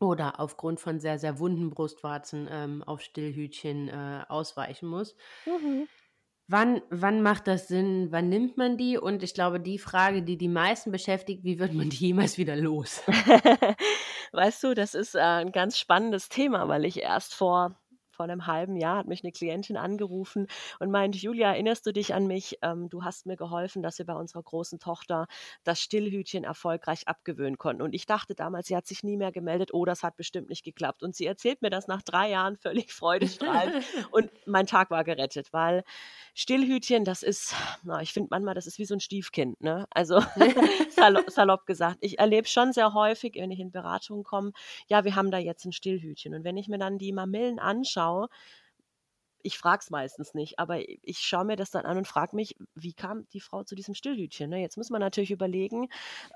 Oder aufgrund von sehr, sehr wunden Brustwarzen ähm, auf Stillhütchen äh, ausweichen muss. Mhm. Wann, wann macht das Sinn? Wann nimmt man die? Und ich glaube, die Frage, die die meisten beschäftigt, wie wird man die jemals wieder los? weißt du, das ist äh, ein ganz spannendes Thema, weil ich erst vor vor einem halben Jahr hat mich eine Klientin angerufen und meinte, Julia, erinnerst du dich an mich? Ähm, du hast mir geholfen, dass wir bei unserer großen Tochter das Stillhütchen erfolgreich abgewöhnen konnten. Und ich dachte damals, sie hat sich nie mehr gemeldet, oh, das hat bestimmt nicht geklappt. Und sie erzählt mir das nach drei Jahren völlig freudestrahlend und mein Tag war gerettet, weil Stillhütchen, das ist, na, ich finde manchmal, das ist wie so ein Stiefkind. Ne? Also salopp, salopp gesagt. Ich erlebe schon sehr häufig, wenn ich in Beratungen komme, ja, wir haben da jetzt ein Stillhütchen. Und wenn ich mir dann die Mamillen anschaue, well. Ich frage es meistens nicht, aber ich schaue mir das dann an und frage mich, wie kam die Frau zu diesem Stillhütchen? Ne? Jetzt muss man natürlich überlegen,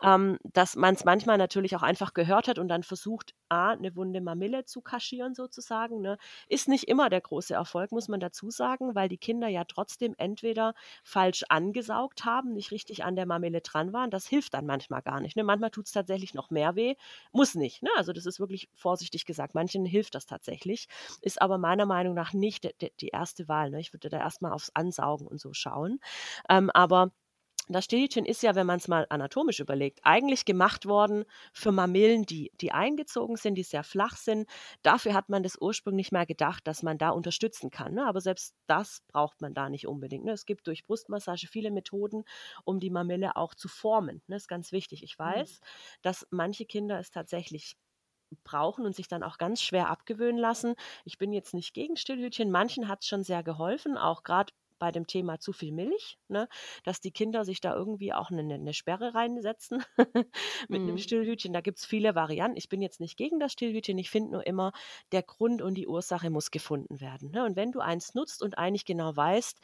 ähm, dass man es manchmal natürlich auch einfach gehört hat und dann versucht, A, eine wunde Mamille zu kaschieren sozusagen. Ne? Ist nicht immer der große Erfolg, muss man dazu sagen, weil die Kinder ja trotzdem entweder falsch angesaugt haben, nicht richtig an der Mamille dran waren. Das hilft dann manchmal gar nicht. Ne? Manchmal tut es tatsächlich noch mehr weh, muss nicht. Ne? Also das ist wirklich vorsichtig gesagt. Manchen hilft das tatsächlich, ist aber meiner Meinung nach nicht de, de, die erste Wahl. Ne? Ich würde da erstmal aufs Ansaugen und so schauen. Ähm, aber das Stillchen ist ja, wenn man es mal anatomisch überlegt, eigentlich gemacht worden für Mamillen, die, die eingezogen sind, die sehr flach sind. Dafür hat man das ursprünglich mal gedacht, dass man da unterstützen kann. Ne? Aber selbst das braucht man da nicht unbedingt. Ne? Es gibt durch Brustmassage viele Methoden, um die Mamille auch zu formen. Das ne? ist ganz wichtig. Ich mhm. weiß, mhm. dass manche Kinder es tatsächlich brauchen und sich dann auch ganz schwer abgewöhnen lassen. Ich bin jetzt nicht gegen Stillhütchen. Manchen hat es schon sehr geholfen, auch gerade bei dem Thema zu viel Milch, ne, dass die Kinder sich da irgendwie auch eine, eine Sperre reinsetzen mit mhm. einem Stillhütchen. Da gibt es viele Varianten. Ich bin jetzt nicht gegen das Stillhütchen. Ich finde nur immer, der Grund und die Ursache muss gefunden werden. Ne? Und wenn du eins nutzt und eigentlich genau weißt,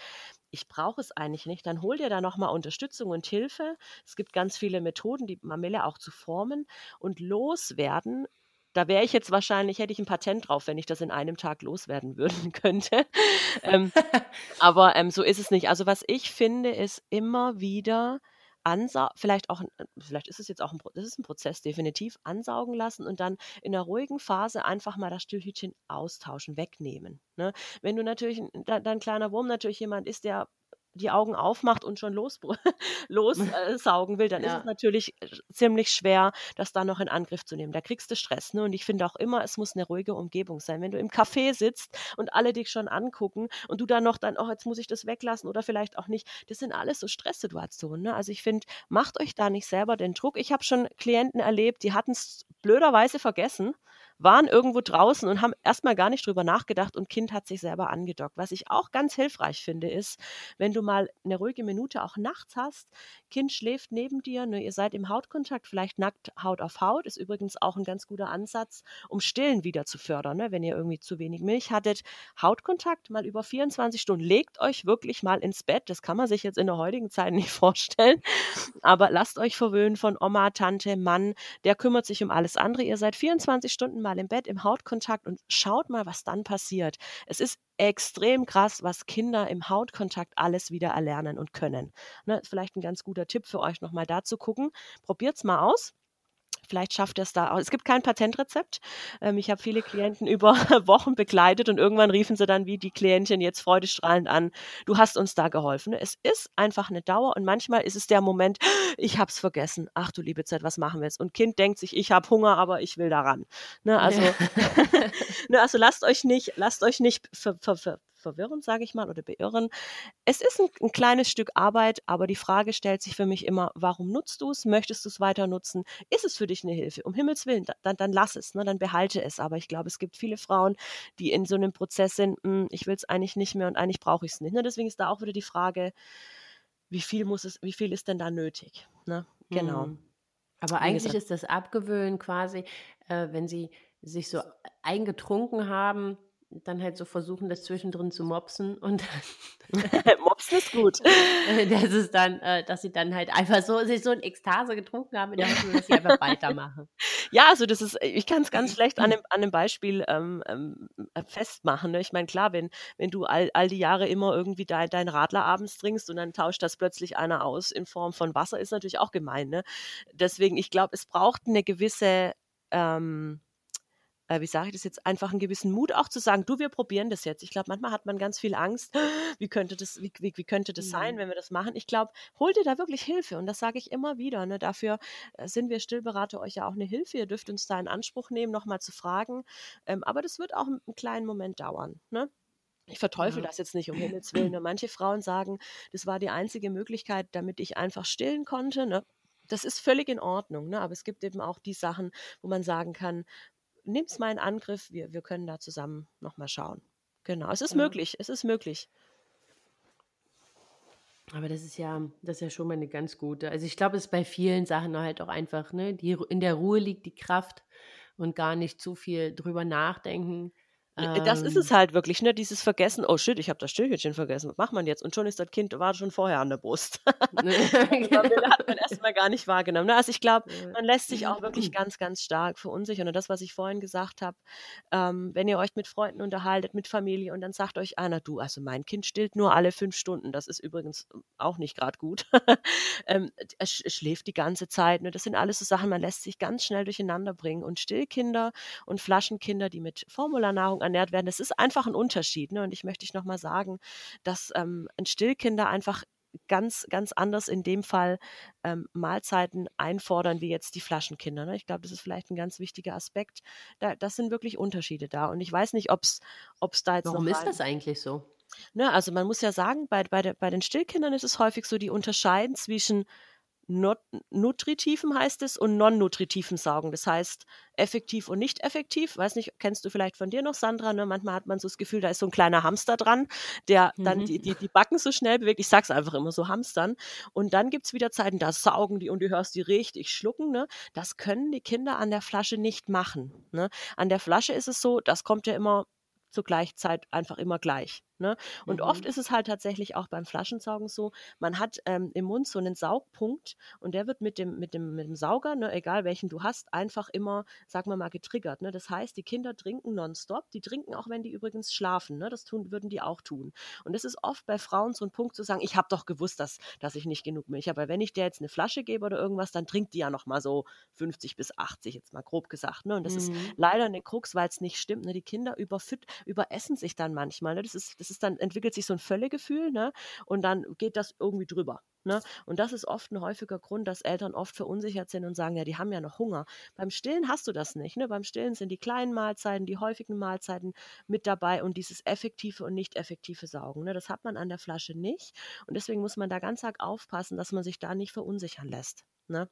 ich brauche es eigentlich nicht, dann hol dir da nochmal Unterstützung und Hilfe. Es gibt ganz viele Methoden, die Mamille auch zu formen und loswerden da wäre ich jetzt wahrscheinlich, hätte ich ein Patent drauf, wenn ich das in einem Tag loswerden würden könnte. ähm, aber ähm, so ist es nicht. Also was ich finde, ist immer wieder ansaugen, vielleicht auch, vielleicht ist es jetzt auch ein, das ist ein Prozess definitiv, ansaugen lassen und dann in einer ruhigen Phase einfach mal das Stillhütchen austauschen, wegnehmen. Ne? Wenn du natürlich, dein kleiner Wurm natürlich jemand ist, der die Augen aufmacht und schon los, lossaugen äh, will, dann ja. ist es natürlich äh, ziemlich schwer, das dann noch in Angriff zu nehmen. Da kriegst du Stress. Ne? Und ich finde auch immer, es muss eine ruhige Umgebung sein. Wenn du im Café sitzt und alle dich schon angucken und du dann noch dann, oh, jetzt muss ich das weglassen oder vielleicht auch nicht, das sind alles so Stresssituationen. Ne? Also ich finde, macht euch da nicht selber den Druck. Ich habe schon Klienten erlebt, die hatten es blöderweise vergessen waren irgendwo draußen und haben erstmal gar nicht drüber nachgedacht und Kind hat sich selber angedockt. Was ich auch ganz hilfreich finde, ist, wenn du mal eine ruhige Minute auch nachts hast, Kind schläft neben dir, ne, ihr seid im Hautkontakt, vielleicht nackt Haut auf Haut, ist übrigens auch ein ganz guter Ansatz, um Stillen wieder zu fördern. Ne? Wenn ihr irgendwie zu wenig Milch hattet, Hautkontakt mal über 24 Stunden, legt euch wirklich mal ins Bett. Das kann man sich jetzt in der heutigen Zeit nicht vorstellen, aber lasst euch verwöhnen von Oma, Tante, Mann, der kümmert sich um alles andere. Ihr seid 24 Stunden mal mal im Bett im Hautkontakt und schaut mal, was dann passiert. Es ist extrem krass, was Kinder im Hautkontakt alles wieder erlernen und können. Ne, vielleicht ein ganz guter Tipp für euch nochmal da zu gucken. Probiert es mal aus. Vielleicht schafft er es da auch. Es gibt kein Patentrezept. Ähm, ich habe viele Klienten über Wochen begleitet und irgendwann riefen sie dann wie die Klientin jetzt freudestrahlend an, du hast uns da geholfen. Es ist einfach eine Dauer und manchmal ist es der Moment, ich habe es vergessen. Ach du liebe Zeit, was machen wir jetzt? Und Kind denkt sich, ich habe Hunger, aber ich will daran. Ne, also, ja. ne, also lasst euch nicht, lasst euch nicht ver, ver, ver, verwirren, sage ich mal, oder beirren. Es ist ein, ein, kleines Stück Arbeit, aber die Frage stellt sich für mich immer, warum nutzt du es? Möchtest du es weiter nutzen? Ist es für dich eine Hilfe? Um Himmels Willen, dann, dann lass es, ne? dann behalte es. Aber ich glaube, es gibt viele Frauen, die in so einem Prozess sind, hm, ich will es eigentlich nicht mehr und eigentlich brauche ich es nicht. Ne? Deswegen ist da auch wieder die Frage, wie viel muss es, wie viel ist denn da nötig? Ne? Genau. Hm. Aber eigentlich ist das Abgewöhnen quasi, äh, wenn sie sich so eingetrunken haben, dann halt so versuchen, das zwischendrin zu mopsen und mopsen ist gut. das ist dann, äh, dass sie dann halt einfach so sich so in Ekstase getrunken haben, in der Hoffnung, dass sie einfach weitermachen. Ja, also das ist, ich kann es ganz schlecht an dem, an dem Beispiel ähm, ähm, festmachen. Ne? Ich meine, klar, wenn, wenn du all, all die Jahre immer irgendwie dein, dein Radler abends trinkst und dann tauscht das plötzlich einer aus in Form von Wasser, ist natürlich auch gemein. Ne? Deswegen, ich glaube, es braucht eine gewisse ähm, äh, wie sage ich das jetzt, einfach einen gewissen Mut auch zu sagen, du, wir probieren das jetzt. Ich glaube, manchmal hat man ganz viel Angst, wie könnte das, wie, wie, wie könnte das mhm. sein, wenn wir das machen. Ich glaube, hol dir da wirklich Hilfe und das sage ich immer wieder. Ne? Dafür äh, sind wir Stillberater euch ja auch eine Hilfe. Ihr dürft uns da in Anspruch nehmen, nochmal zu fragen. Ähm, aber das wird auch einen kleinen Moment dauern. Ne? Ich verteufel ja. das jetzt nicht um Himmels Willen. Ne? Manche Frauen sagen, das war die einzige Möglichkeit, damit ich einfach stillen konnte. Ne? Das ist völlig in Ordnung, ne? aber es gibt eben auch die Sachen, wo man sagen kann, nimm es mal in Angriff, wir, wir können da zusammen nochmal schauen. Genau, es ist ja. möglich, es ist möglich. Aber das ist ja, das ist ja schon mal eine ganz gute. Also ich glaube, es ist bei vielen Sachen halt auch einfach, ne, die, in der Ruhe liegt die Kraft und gar nicht zu viel drüber nachdenken. Das ist es Ähm, halt wirklich, ne? Dieses Vergessen, oh shit, ich habe das Stillhütchen vergessen, was macht man jetzt? Und schon ist das Kind, war schon vorher an der Brust. Man will, hat man genau. erstmal gar nicht wahrgenommen. Ne? Also ich glaube, man lässt sich auch wirklich ganz, ganz stark verunsichern. Und das, was ich vorhin gesagt habe, ähm, wenn ihr euch mit Freunden unterhaltet, mit Familie und dann sagt euch einer, du, also mein Kind stillt nur alle fünf Stunden. Das ist übrigens auch nicht gerade gut. ähm, es sch- es schläft die ganze Zeit. Ne? Das sind alles so Sachen, man lässt sich ganz schnell durcheinander bringen. Und Stillkinder und Flaschenkinder, die mit Formularnahrung ernährt werden, das ist einfach ein Unterschied. Ne? Und ich möchte dich nochmal sagen, dass ähm, ein Stillkinder einfach ganz, ganz anders in dem Fall ähm, Mahlzeiten einfordern wie jetzt die Flaschenkinder. Ne? Ich glaube, das ist vielleicht ein ganz wichtiger Aspekt. Da, das sind wirklich Unterschiede da. Und ich weiß nicht, ob es da jetzt Warum noch ist das eigentlich so? Ne, also man muss ja sagen, bei, bei, der, bei den Stillkindern ist es häufig so, die unterscheiden zwischen not, nutritivem heißt es und non-nutritivem Saugen. Das heißt, effektiv und nicht effektiv. Weiß nicht, kennst du vielleicht von dir noch, Sandra? Ne? Manchmal hat man so das Gefühl, da ist so ein kleiner Hamster dran, der dann Mhm. die, die, die Backen so schnell bewegt. Ich sag's einfach immer so, Hamstern. Und dann gibt's wieder Zeiten, da saugen die und du hörst die richtig schlucken. Ne? Das können die Kinder an der Flasche nicht machen. Ne? An der Flasche ist es so, das kommt ja immer zur gleichen Zeit einfach immer gleich. Ne? Und oft Mhm. ist es halt tatsächlich auch beim Flaschensaugen so, man hat ähm, im Mund so einen Saugpunkt und der wird mit dem, mit dem, mit dem Sauger, ne, egal welchen du hast, einfach immer, sagen wir mal, getriggert. Ne? Das heißt, die Kinder trinken nonstop, die trinken auch, wenn die übrigens schlafen. Ne? Das tun, würden die auch tun. Und es ist oft bei Frauen so ein Punkt zu sagen, ich habe doch gewusst, dass, dass ich nicht genug Milch habe. Aber wenn ich dir jetzt eine Flasche gebe oder irgendwas, dann trinkt die ja noch mal so 50 bis 80, jetzt mal grob gesagt. Ne? Und das ist Mhm. leider eine Krux, weil es nicht stimmt. Ne? Die Kinder überfüt, überessen sich dann manchmal. Ne? Das, ist, das ist dann, entwickelt sich so ein Völlegefühl ne? und dann geht das irgendwie drüber. Ne? Und das ist oft ein häufiger Grund, dass Eltern oft verunsichert sind und sagen, ja, die haben ja noch Hunger. Beim Stillen hast du das nicht. Ne? Beim Stillen sind die kleinen Mahlzeiten, die häufigen Mahlzeiten mit dabei und dieses effektive und nicht effektive Saugen. Ne? Das hat man an der Flasche nicht. Und deswegen muss man da ganz arg aufpassen, dass man sich da nicht verunsichern lässt. Ne?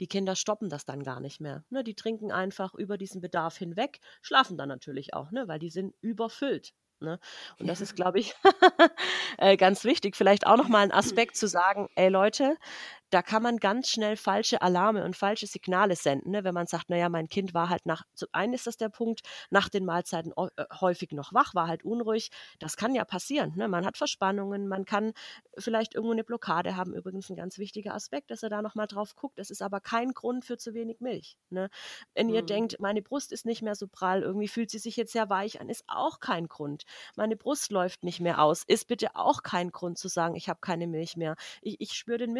Die Kinder stoppen das dann gar nicht mehr. Ne? Die trinken einfach über diesen Bedarf hinweg, schlafen dann natürlich auch, ne? weil die sind überfüllt. Ne? Und das ist, glaube ich, äh, ganz wichtig. Vielleicht auch nochmal ein Aspekt zu sagen, ey Leute, da kann man ganz schnell falsche Alarme und falsche Signale senden, ne? wenn man sagt, naja, mein Kind war halt nach, zum einen ist das der Punkt, nach den Mahlzeiten äh, häufig noch wach, war halt unruhig. Das kann ja passieren. Ne? Man hat Verspannungen, man kann vielleicht irgendwo eine Blockade haben. Übrigens ein ganz wichtiger Aspekt, dass er da nochmal drauf guckt. Das ist aber kein Grund für zu wenig Milch. Ne? Wenn ihr Mhm. denkt, meine Brust ist nicht mehr so prall, irgendwie fühlt sie sich jetzt sehr weich an, ist auch kein Grund. Meine Brust läuft nicht mehr aus, ist bitte auch kein Grund zu sagen, ich habe keine Milch mehr. Ich, ich spüre den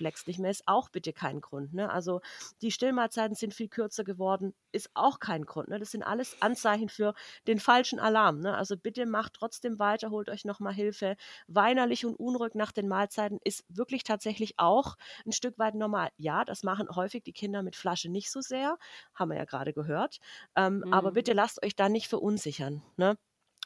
Milchspendereflex nicht mehr, ist auch bitte kein Grund. Ne? Also die Stillmahlzeiten sind viel kürzer geworden, ist auch kein Grund. Ne? Das sind alles Anzeichen für den falschen Alarm. Ne? Also bitte macht trotzdem weiter, holt euch nochmal Hilfe. Weinerlich und unruhig nach den Mahlzeiten ist wirklich tatsächlich auch ein Stück weit normal. Ja, das machen häufig die Kinder mit Flasche nicht so sehr, haben wir ja gerade gehört. Ähm, Aber Mhm. bitte lasst euch da nicht verunsichern. Ne?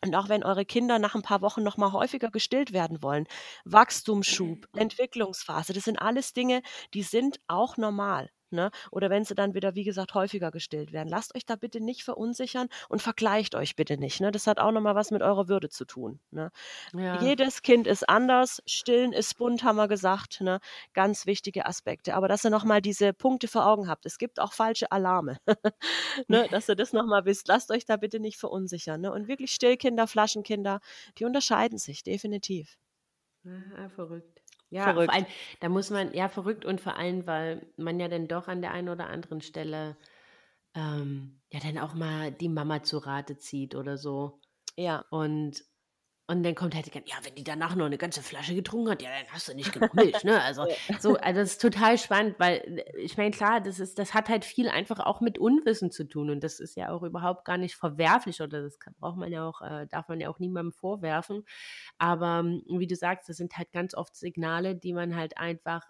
Und auch wenn eure Kinder nach ein paar Wochen noch mal häufiger gestillt werden wollen, Wachstumsschub, Entwicklungsphase, das sind alles Dinge, die sind auch normal. Ne? Oder wenn sie dann wieder, wie gesagt, häufiger gestillt werden. Lasst euch da bitte nicht verunsichern und vergleicht euch bitte nicht. Ne? Das hat auch nochmal was mit eurer Würde zu tun. Ne? Ja. Jedes Kind ist anders, stillen ist bunt, haben wir gesagt. Ne? Ganz wichtige Aspekte. Aber dass ihr nochmal diese Punkte vor Augen habt. Es gibt auch falsche Alarme. ne? Dass ihr das nochmal wisst. Lasst euch da bitte nicht verunsichern. Ne? Und wirklich Stillkinder, Flaschenkinder, die unterscheiden sich definitiv. Aha, verrückt. Ja, Verrückt. vor allem, da muss man, ja, verrückt und vor allem, weil man ja dann doch an der einen oder anderen Stelle ähm, ja dann auch mal die Mama zu Rate zieht oder so. Ja. Und, und dann kommt halt, ja, wenn die danach noch eine ganze Flasche getrunken hat, ja, dann hast du nicht genug Milch, ne? Also, so, also das ist total spannend, weil äh, ich meine, klar, das ist, das hat halt viel einfach auch mit Unwissen zu tun und das ist ja auch überhaupt gar nicht verwerflich oder das kann, braucht man ja auch, äh, darf man ja auch niemandem vorwerfen. Aber ähm, wie du sagst, das sind halt ganz oft Signale, die man halt einfach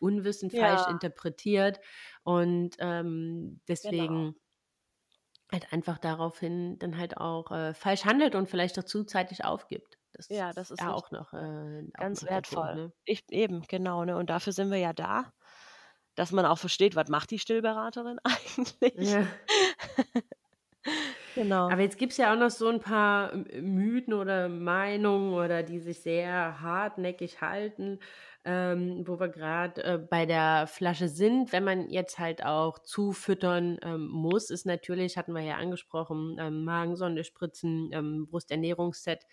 unwissend falsch Ja. interpretiert und ähm, Genau. Halt einfach daraufhin dann halt auch äh, falsch handelt und vielleicht auch zuzeitig aufgibt. Das Ja, das ist ja auch noch äh, auch Ganz noch wertvoll. ne? Ich, eben, genau. Ne? Und dafür sind wir ja da, dass man auch versteht, was macht die Stillberaterin eigentlich. Ja. Genau. Aber jetzt gibt es ja auch noch so ein paar Mythen oder Meinungen oder die sich sehr hartnäckig halten. Ähm, wo wir gerade äh, bei der Flasche sind. Wenn man jetzt halt auch zufüttern ähm, muss, ist natürlich, hatten wir ja angesprochen, ähm, Magensonde spritzen, ähm, Brusternährungsset.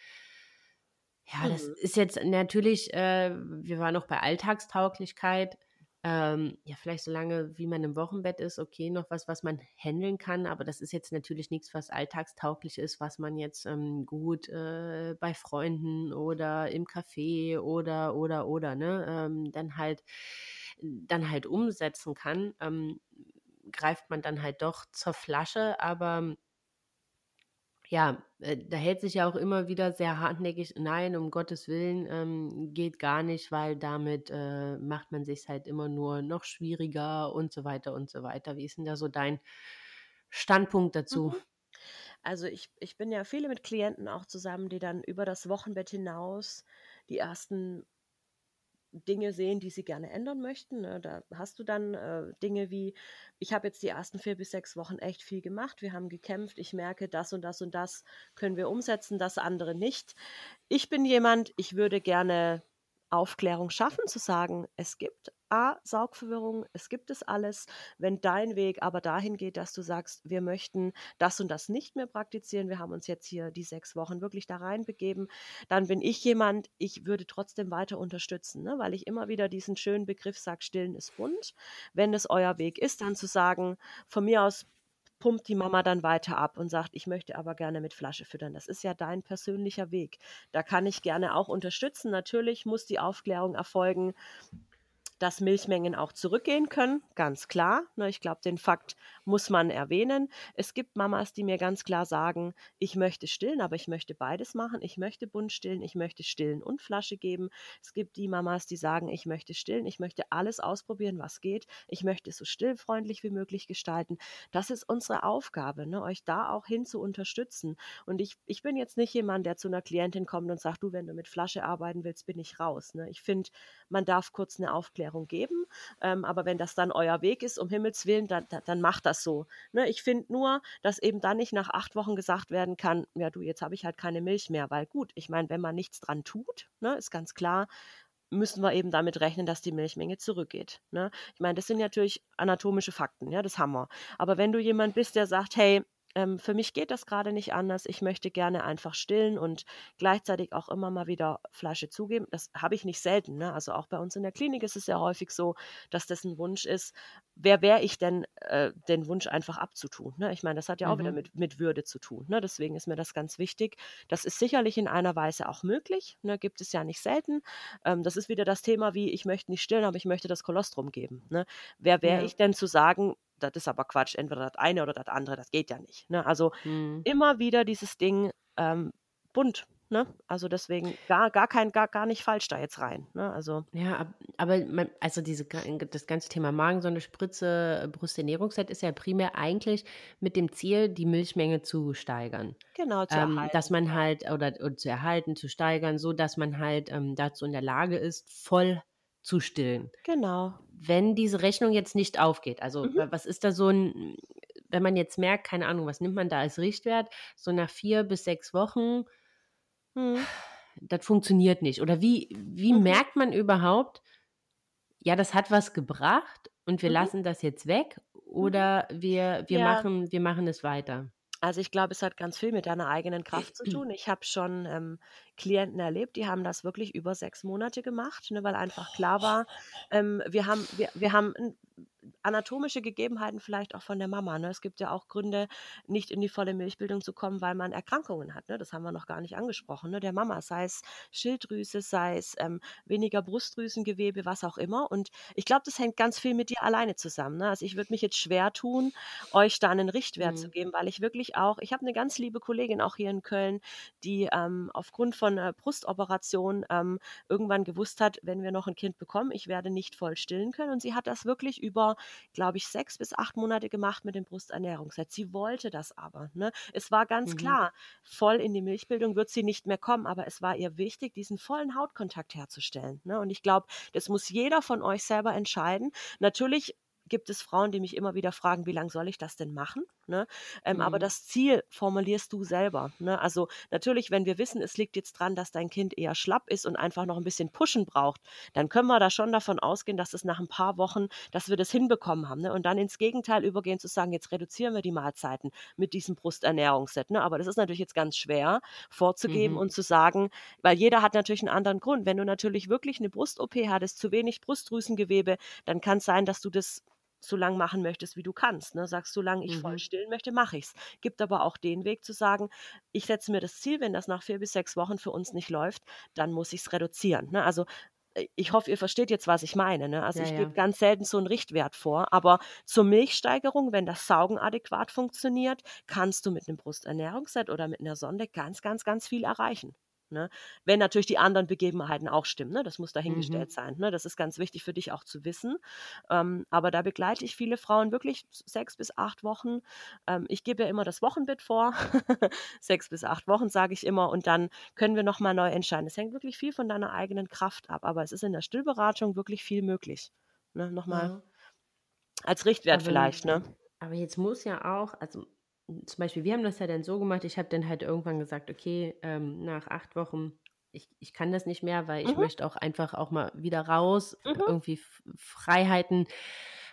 Ja, das Mhm. ist jetzt natürlich, äh, wir waren noch bei Alltagstauglichkeit. Ähm, ja, vielleicht so lange, wie man im Wochenbett ist, okay, noch was, was man handeln kann, aber das ist jetzt natürlich nichts, was alltagstauglich ist, was man jetzt ähm, gut äh, bei Freunden oder im Café oder, oder, oder, ne, ähm, dann halt, dann halt umsetzen kann. Ähm, greift man dann halt doch zur Flasche, aber ja, äh, da hält sich ja auch immer wieder sehr hartnäckig, nein, um Gottes Willen, ähm, geht gar nicht, weil damit äh, macht man sich halt immer nur noch schwieriger und so weiter und so weiter. Wie ist denn da so dein Standpunkt dazu? Mhm. Also ich, ich bin ja viele mit Klienten auch zusammen, die dann über das Wochenbett hinaus die ersten Dinge sehen, die sie gerne ändern möchten. Ne? Da hast du dann äh, Dinge wie, ich habe jetzt die ersten vier bis sechs Wochen echt viel gemacht, wir haben gekämpft, ich merke, das und das und das können wir umsetzen, das andere nicht. Ich bin jemand, ich würde gerne Aufklärung schaffen, zu sagen, es gibt A, Saugverwirrung, es gibt es alles. Wenn dein Weg aber dahin geht, dass du sagst, wir möchten das und das nicht mehr praktizieren, wir haben uns jetzt hier die sechs Wochen wirklich da reinbegeben, dann bin ich jemand, ich würde trotzdem weiter unterstützen, ne? weil ich immer wieder diesen schönen Begriff sage, stillen ist bunt. Wenn es euer Weg ist, dann zu sagen, von mir aus pumpt die Mama dann weiter ab und sagt, ich möchte aber gerne mit Flasche füttern. Das ist ja dein persönlicher Weg. Da kann ich gerne auch unterstützen. Natürlich muss die Aufklärung erfolgen, dass Milchmengen auch zurückgehen können, ganz klar. Ne, ich glaube, den Fakt muss man erwähnen. Es gibt Mamas, die mir ganz klar sagen, ich möchte stillen, aber ich möchte beides machen. Ich möchte bunt stillen, ich möchte stillen und Flasche geben. Es gibt die Mamas, die sagen, ich möchte stillen, ich möchte alles ausprobieren, was geht. Ich möchte es so stillfreundlich wie möglich gestalten. Das ist unsere Aufgabe, ne, euch da auch hin zu unterstützen. Und ich, ich bin jetzt nicht jemand, der zu einer Klientin kommt und sagt, du, wenn du mit Flasche arbeiten willst, bin ich raus. Ne? Ich finde, man darf kurz eine Aufklärung geben, ähm, aber wenn das dann euer Weg ist, um Himmels Willen, dann, dann, dann macht das so. Ne? Ich finde nur, dass eben dann nicht nach acht Wochen gesagt werden kann, ja du, jetzt habe ich halt keine Milch mehr, weil gut, ich meine, wenn man nichts dran tut, ne, ist ganz klar, müssen wir eben damit rechnen, dass die Milchmenge zurückgeht. Ne? Ich meine, das sind natürlich anatomische Fakten, ja, das haben wir. Aber wenn du jemand bist, der sagt, hey, ähm, für mich geht das gerade nicht anders. Ich möchte gerne einfach stillen und gleichzeitig auch immer mal wieder Flasche zugeben. Das habe ich nicht selten. Ne? Also auch bei uns in der Klinik ist es ja häufig so, dass das ein Wunsch ist. Wer wäre ich denn, äh, den Wunsch einfach abzutun? Ne? Ich meine, das hat ja auch wieder Mhm. mit, mit Würde zu tun. Ne? Deswegen ist mir das ganz wichtig. Das ist sicherlich in einer Weise auch möglich. Ne? Gibt es ja nicht selten. Ähm, das ist wieder das Thema wie, ich möchte nicht stillen, aber ich möchte das Kolostrum geben. Ne? Wer wäre Ja. ich denn zu sagen, das ist aber Quatsch, entweder das eine oder das andere, das geht ja nicht. Ne? Also Mhm. immer wieder dieses Ding ähm, bunt. Ne? Also deswegen gar, gar kein, gar, gar nicht falsch da jetzt rein. Ne? Also Ja, ab- aber man, also diese, das ganze Thema Magensonde, Spritze, äh, Brusternährungsset ist ja primär eigentlich mit dem Ziel, die Milchmenge zu steigern. genau zu ähm, erhalten. dass man halt oder, oder zu erhalten, zu steigern, so dass man halt ähm, dazu in der Lage ist, voll zu stillen. Genau. Wenn diese Rechnung jetzt nicht aufgeht, also Mhm. wa- was ist da so ein, wenn man jetzt merkt, keine Ahnung, was nimmt man da als Richtwert, so nach vier bis sechs Wochen, Mhm. das funktioniert nicht. Oder wie, wie Mhm. merkt man überhaupt, ja, das hat was gebracht und wir Mhm. lassen das jetzt weg oder wir, wir, Ja. machen, wir machen es weiter? Also ich glaube, es hat ganz viel mit deiner eigenen Kraft zu tun. Ich habe schon ähm, Klienten erlebt, die haben das wirklich über sechs Monate gemacht, ne, weil einfach klar war, ähm, wir haben, wir, wir haben anatomische Gegebenheiten vielleicht auch von der Mama. Ne? Es gibt ja auch Gründe, nicht in die volle Milchbildung zu kommen, weil man Erkrankungen hat. Ne? Das haben wir noch gar nicht angesprochen. Ne? Der Mama, sei es Schilddrüse, sei es ähm, weniger Brustdrüsengewebe, was auch immer. Und ich glaube, das hängt ganz viel mit dir alleine zusammen. Ne? Also ich würde mich jetzt schwer tun, euch da einen Richtwert zu Mhm. geben, weil ich wirklich auch, ich habe eine ganz liebe Kollegin auch hier in Köln, die ähm, aufgrund von äh, Brustoperation ähm, irgendwann gewusst hat, wenn wir noch ein Kind bekommen, ich werde nicht voll stillen können. Und sie hat das wirklich über, glaube ich, sechs bis acht Monate gemacht mit dem Brusternährungsset. Sie wollte das aber. Ne? Es war ganz Mhm. klar, voll in die Milchbildung wird sie nicht mehr kommen, aber es war ihr wichtig, diesen vollen Hautkontakt herzustellen. Ne? Und ich glaube, das muss jeder von euch selber entscheiden. Natürlich gibt es Frauen, die mich immer wieder fragen, wie lange soll ich das denn machen? Ne? Ähm, aber Mhm. das Ziel formulierst du selber. Ne? Also natürlich, wenn wir wissen, es liegt jetzt dran, dass dein Kind eher schlapp ist und einfach noch ein bisschen Pushen braucht, dann können wir da schon davon ausgehen, dass es nach ein paar Wochen, dass wir das hinbekommen haben. Ne? Und dann ins Gegenteil übergehen zu sagen, jetzt reduzieren wir die Mahlzeiten mit diesem Brusternährungsset. Ne? Aber das ist natürlich jetzt ganz schwer vorzugeben Mhm. und zu sagen, weil jeder hat natürlich einen anderen Grund. Wenn du natürlich wirklich eine Brust-OP hattest, zu wenig Brustdrüsengewebe, dann kann es sein, dass du das so lang machen möchtest, wie du kannst. Ne? Sagst, solange ich voll Mhm. stillen möchte, mache ich's. Gibt aber auch den Weg zu sagen, ich setze mir das Ziel, wenn das nach vier bis sechs Wochen für uns nicht läuft, dann muss ich's reduzieren. Ne? Also äh, ich hoffe, ihr versteht jetzt, was ich meine. Ne? Also Ja, ich ja. gebe ganz selten so einen Richtwert vor, aber zur Milchsteigerung, wenn das Saugen adäquat funktioniert, kannst du mit einem Brusternährungsset oder mit einer Sonde ganz, ganz, ganz viel erreichen. Ne? Wenn natürlich die anderen Begebenheiten auch stimmen, ne? das muss dahingestellt Mhm. sein. Ne? Das ist ganz wichtig für dich auch zu wissen. Ähm, aber da begleite ich viele Frauen wirklich sechs bis acht Wochen. Ähm, ich gebe ja immer das Wochenbett vor. sechs bis acht Wochen sage ich immer und dann können wir nochmal neu entscheiden. Es hängt wirklich viel von deiner eigenen Kraft ab, aber es ist in der Stillberatung wirklich viel möglich. Ne? Nochmal Ja. als Richtwert Aber vielleicht. Ne? Aber jetzt muss ja auch, also zum Beispiel, wir haben das ja dann so gemacht, ich habe dann halt irgendwann gesagt, okay, ähm, nach acht Wochen, ich, ich kann das nicht mehr, weil ich Mhm, möchte auch einfach auch mal wieder raus, mhm, irgendwie Freiheiten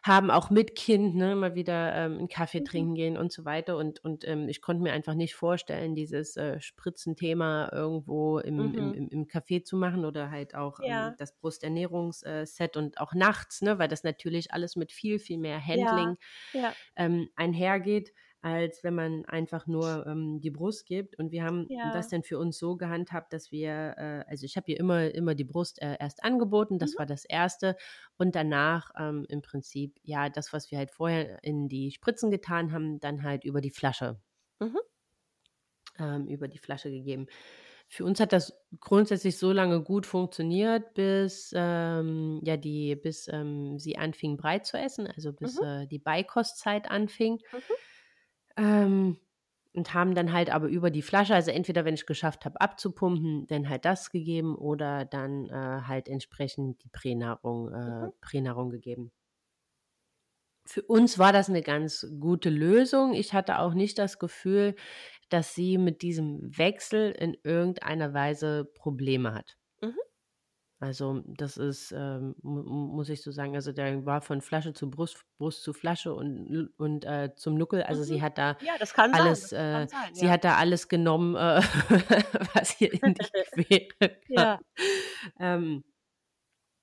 haben, auch mit Kind, ne, mal wieder ähm, einen Kaffee mhm. trinken gehen und so weiter. Und, und ähm, ich konnte mir einfach nicht vorstellen, dieses äh, Spritzenthema irgendwo im, im, Mhm. im, im Café zu machen oder halt auch ähm, Ja, das Brusternährungsset und auch nachts, ne, weil das natürlich alles mit viel, viel mehr ja, Handling ja, ähm, einhergeht, als wenn man einfach nur ähm, die Brust gibt. Und wir haben das ja. dann für uns so gehandhabt, dass wir, äh, also ich habe ihr immer, immer die Brust äh, erst angeboten, das Mhm, war das Erste. Und danach ähm, im Prinzip, ja, das, was wir halt vorher in die Spritzen getan haben, dann halt über die Flasche, mhm, ähm, über die Flasche gegeben. Für uns hat das grundsätzlich so lange gut funktioniert, bis ähm, ja die, bis ähm, sie anfing breit zu essen, also bis mhm, äh, die Beikostzeit anfing. mhm. Ähm, und haben dann halt aber über die Flasche, also entweder wenn ich geschafft habe abzupumpen, dann halt das gegeben oder dann äh, halt entsprechend die Pränahrung, äh, Mhm. Pränahrung gegeben. Für uns war das eine ganz gute Lösung. Ich hatte auch nicht das Gefühl, dass sie mit diesem Wechsel in irgendeiner Weise Probleme hat. Mhm. Also, das ist, ähm, mu mu muss ich so sagen also, der war von Flasche zu Brust, Brust zu Flasche und und, äh, zum Nuckel. Also, sie Mhm. hat da Ja, sein, alles das äh, sein, sie ja. hat da alles genommen, äh, was ihr in die Quere kam. Ja. Ähm,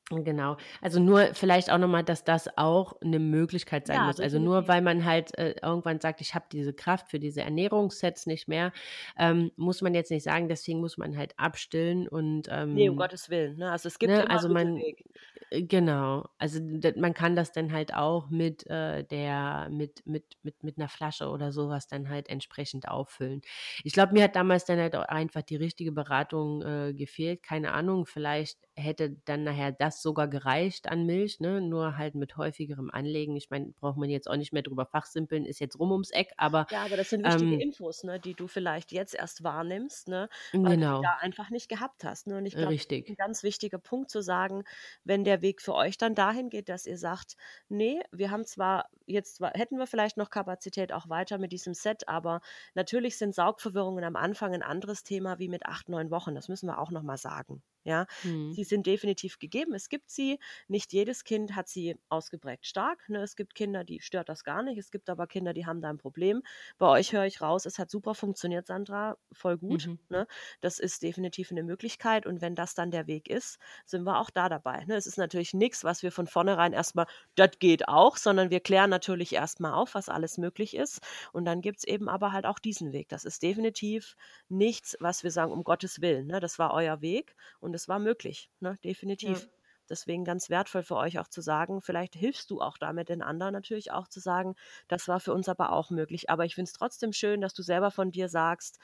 genau. Also, nur vielleicht auch noch mal, dass das auch 'ne Möglichkeit sein Ja, muss. Also, nur weil man halt, äh, irgendwann sagt: „Ich habe diese Kraft für diese Ernährungssets nicht mehr“, ähm, muss man jetzt nicht sagen, deswegen muss man halt abstillen und, Ne, um ähm Gottes Willen, ne? Also, es gibt ne, immer also man Mittelweg. äh, genau. Also, man kann das dann halt auch mit, äh, der mit mit mit mit 'ner Flasche oder so was dann halt entsprechend auffüllen. Ich glaube, mir hat damals dann halt auch einfach die richtige Beratung, äh, gefehlt. Keine Ahnung, vielleicht hätte dann nachher das sogar gereicht an Milch, ne, nur halt mit häufigerem Anlegen. Ich meine, braucht man jetzt auch nicht mehr drüber fachsimpeln, ist jetzt rum ums Eck, aber, Ja, aber das sind wichtige ähm Infos, ne, die du vielleicht jetzt erst wahrnimmst, ne, weil du genau, da einfach nicht gehabt hast, ne? Und ich glaube, das ist 'n richtig. ganz wichtiger Punkt zu sagen, wenn der Weg für euch dann dahin geht, dass ihr sagt: „Ne, wir haben zwar jetzt hätten wir vielleicht noch Kapazität auch weiter mit diesem Set, aber natürlich sind Saugverwirrungen am Anfang 'n anderes Thema wie mit 8, 9 Wochen.“ Das müssen wir auch noch mal sagen, ja? Mhm. Sie sind definitiv gegeben. Es gibt sie. Nicht jedes Kind hat sie ausgeprägt stark, ne? Es gibt Kinder, die stört das gar nicht. Es gibt aber Kinder, die haben da 'n Problem. Bei euch höre ich raus, es hat super funktioniert, Sandra, voll gut, Mhm. ne? Das ist definitiv 'ne Möglichkeit und wenn das dann der Weg ist, sind wir auch da dabei, ne? Es ist natürlich nix, was wir von vornherein erst mal: „Das geht auch“, sondern wir klären natürlich erst mal auf, was alles möglich ist. Und dann gibt's eben aber halt auch diesen Weg. Das ist definitiv nichts, was wir sagen: „Um Gottes Willen“, ne? Das war euer Weg und es war möglich, ne? Ja. Definitiv. Deswegen ganz wertvoll für euch auch zu sagen, vielleicht hilfst du auch damit den anderen natürlich auch zu sagen: „Das war für uns aber auch möglich.“ Aber ich finde es trotzdem schön, dass du selber von dir sagst: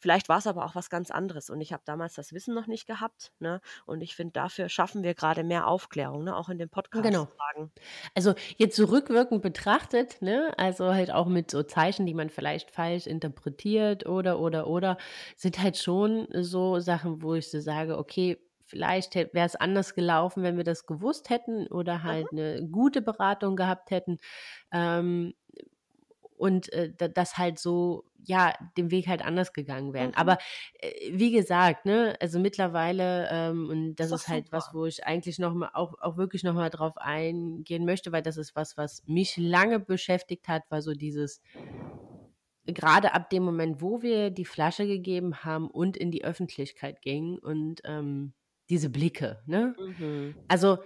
„Vielleicht war's aber auch was ganz anderes und ich habe damals das Wissen noch nicht gehabt“, ne? Und ich finde, dafür schaffen wir grade mehr Aufklärung, ne, auch in dem Podcast Genau. Also, jetzt so rückwirkend betrachtet, ne, also halt auch mit so Zeichen, die man vielleicht falsch interpretiert oder, oder, oder, sind halt schon so Sachen, wo ich so sage: „Okay, vielleicht wäre es anders gelaufen, wenn wir das gewusst hätten oder Mhm. halt 'ne gute Beratung gehabt hätten.“ Ähm, und äh, das halt so, ja, dem Weg halt anders gegangen wären. Mhm. Aber äh, wie gesagt, ne, also mittlerweile, ähm, und das, das ist, halt super. was, wo ich eigentlich noch mal auch, auch wirklich noch mal drauf eingehen möchte, weil das ist was, was mich lange beschäftigt hat, war so dieses, gerade ab dem Moment, wo wir die Flasche gegeben haben und in die Öffentlichkeit gingen und ähm, diese Blicke, ne? Mhm. Also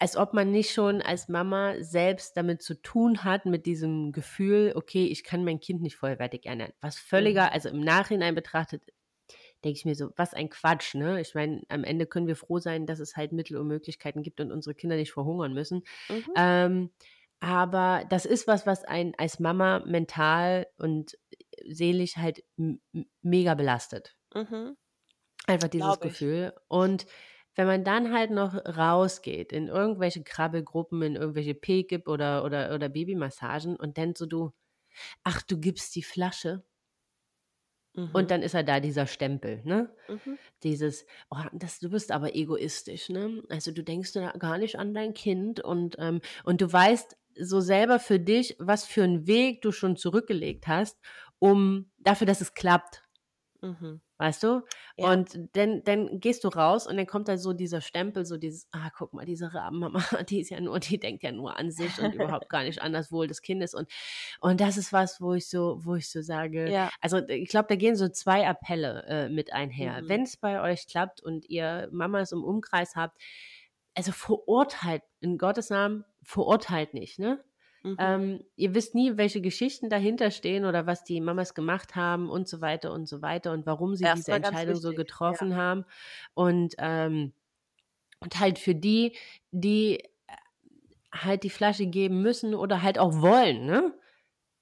als ob man nicht schon als Mama selbst damit zu tun hat, mit diesem Gefühl, okay, ich kann mein Kind nicht vollwertig ernähren. Was völliger, mhm. also im Nachhinein betrachtet, denke ich mir so, was ein Quatsch, ne? Ich meine, am Ende können wir froh sein, dass es halt Mittel und Möglichkeiten gibt und unsere Kinder nicht verhungern müssen. Mhm. Ähm, aber das ist was, was einen als Mama mental und seelisch halt mega belastet. Mhm. Einfach dieses Gefühl. Und wenn man dann halt noch rausgeht in irgendwelche Krabbelgruppen, in irgendwelche P-Gip oder, oder, oder Babymassagen und dann so du, ach, du gibst die Flasche. Mhm. Und dann ist er da, dieser Stempel, ne? Mhm. Dieses, oh, das, du bist aber egoistisch, ne? Also du denkst gar nicht an dein Kind und, ähm, und du weißt so selber für dich, was für einen Weg du schon zurückgelegt hast, um dafür, dass es klappt. Mhm. Weißt du? Ja. Und dann, dann gehst du raus und dann kommt da so dieser Stempel, so dieses, ah, guck mal, diese Rabenmama, die ist ja nur, die denkt ja nur an sich und überhaupt gar nicht an das Wohl des Kindes. Und, und das ist was, wo ich so, wo ich so sage, ja. also ich glaube, da gehen so zwei Appelle äh, mit einher. Mhm. Wenn es bei euch klappt und ihr Mamas im Umkreis habt, also verurteilt, in Gottes Namen, verurteilt nicht, ne? Mhm. Ähm, ihr wisst nie, welche Geschichten dahinter stehen oder was die Mamas gemacht haben und so weiter und so weiter und warum sie Erst diese Entscheidung so getroffen ja. haben. Und, ähm, und halt für die, die äh, halt die Flasche geben müssen oder halt auch wollen, ne?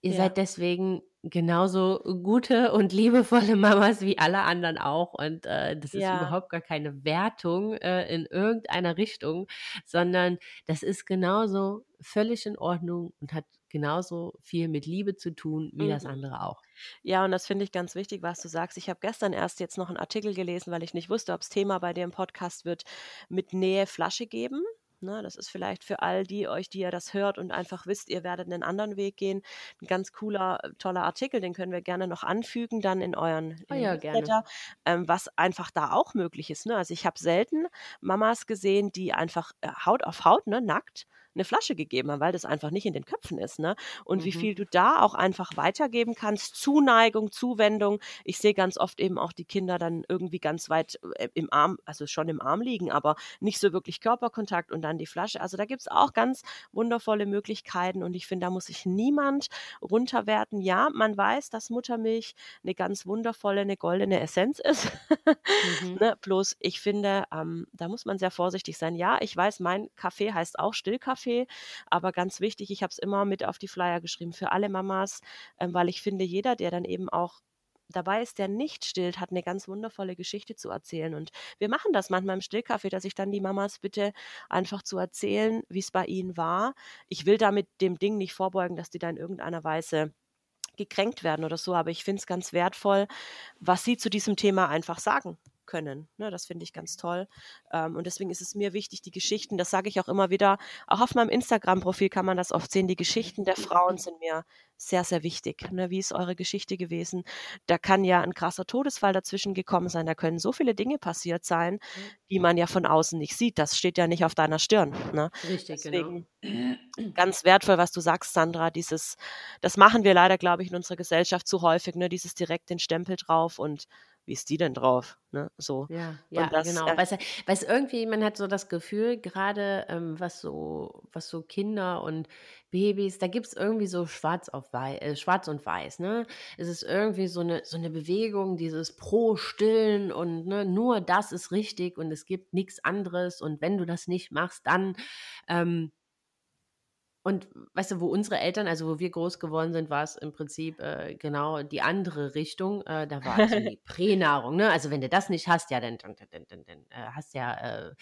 Ihr ja. seid deswegen genauso gute und liebevolle Mamas wie alle anderen auch. Und äh, das ist ja. überhaupt gar keine Wertung äh, in irgendeiner Richtung, sondern das ist genauso völlig in Ordnung und hat genauso viel mit Liebe zu tun wie mhm. das andere auch. Ja, und das finde ich ganz wichtig, was du sagst. Ich habe gestern erst jetzt noch einen Artikel gelesen, weil ich nicht wusste, ob es Thema bei dir im Podcast wird, mit Nähe Flasche geben. Ne, das ist vielleicht für all die euch, die ihr das hört und einfach wisst, ihr werdet einen anderen Weg gehen, ein ganz cooler, äh, toller Artikel, den können wir gerne noch anfügen dann in euren oh ja, gerne. Ähm, was einfach da auch möglich ist. Ne? Also ich habe selten Mamas gesehen, die einfach äh, Haut auf Haut, ne, nackt, eine Flasche gegeben haben, weil das einfach nicht in den Köpfen ist. Ne? Und mhm. wie viel du da auch einfach weitergeben kannst, Zuneigung, Zuwendung. Ich sehe ganz oft eben auch die Kinder dann irgendwie ganz weit äh, im Arm, also schon im Arm liegen, aber nicht so wirklich Körperkontakt und dann die Flasche. Also da gibt es auch ganz wundervolle Möglichkeiten und ich finde, da muss sich niemand runterwerten. Ja, man weiß, dass Muttermilch eine ganz wundervolle, eine goldene Essenz ist. mhm. ne? Bloß ich finde, ähm, da muss man sehr vorsichtig sein. Ja, ich weiß, mein Kaffee heißt auch Stillkaffee. Kaffee. Aber ganz wichtig, ich habe es immer mit auf die Flyer geschrieben für alle Mamas, ähm, weil ich finde, jeder, der dann eben auch dabei ist, der nicht stillt, hat eine ganz wundervolle Geschichte zu erzählen. Und wir machen das manchmal im Stillkaffee, dass ich dann die Mamas bitte einfach zu erzählen, wie es bei ihnen war. Ich will damit dem Ding nicht vorbeugen, dass die da in irgendeiner Weise gekränkt werden oder so, aber ich finde es ganz wertvoll, was sie zu diesem Thema einfach sagen können. Ne, das finde ich ganz toll. Ähm, und deswegen ist es mir wichtig, die Geschichten, das sage ich auch immer wieder, auch auf meinem Instagram-Profil kann man das oft sehen, die Geschichten der Frauen sind mir sehr, sehr wichtig. Ne, wie ist eure Geschichte gewesen? Da kann ja ein krasser Todesfall dazwischen gekommen sein, da können so viele Dinge passiert sein, mhm. die man ja von außen nicht sieht. Das steht ja nicht auf deiner Stirn. Ne? Richtig, genau. deswegen genau. ganz wertvoll, was du sagst, Sandra, dieses, das machen wir leider, glaube ich, in unserer Gesellschaft zu häufig, ne? dieses direkt den Stempel drauf und wie ist die denn drauf? Ne? So. Ja, ja das, genau. Äh, weil es irgendwie, man hat so das Gefühl, gerade ähm, was so, was so Kinder und Babys, da gibt es irgendwie so schwarz auf weiß, äh, schwarz und weiß, ne? Es ist irgendwie so eine, so eine Bewegung, dieses Pro-Stillen und ne, nur das ist richtig und es gibt nichts anderes und wenn du das nicht machst, dann ähm, und weißt du, wo unsere Eltern, also wo wir groß geworden sind, war es im Prinzip äh, genau die andere Richtung. Äh, da war also die Pränahrung. Ne? Also wenn du das nicht hast, ja, dann, dann, dann, dann, dann äh, hast ja äh,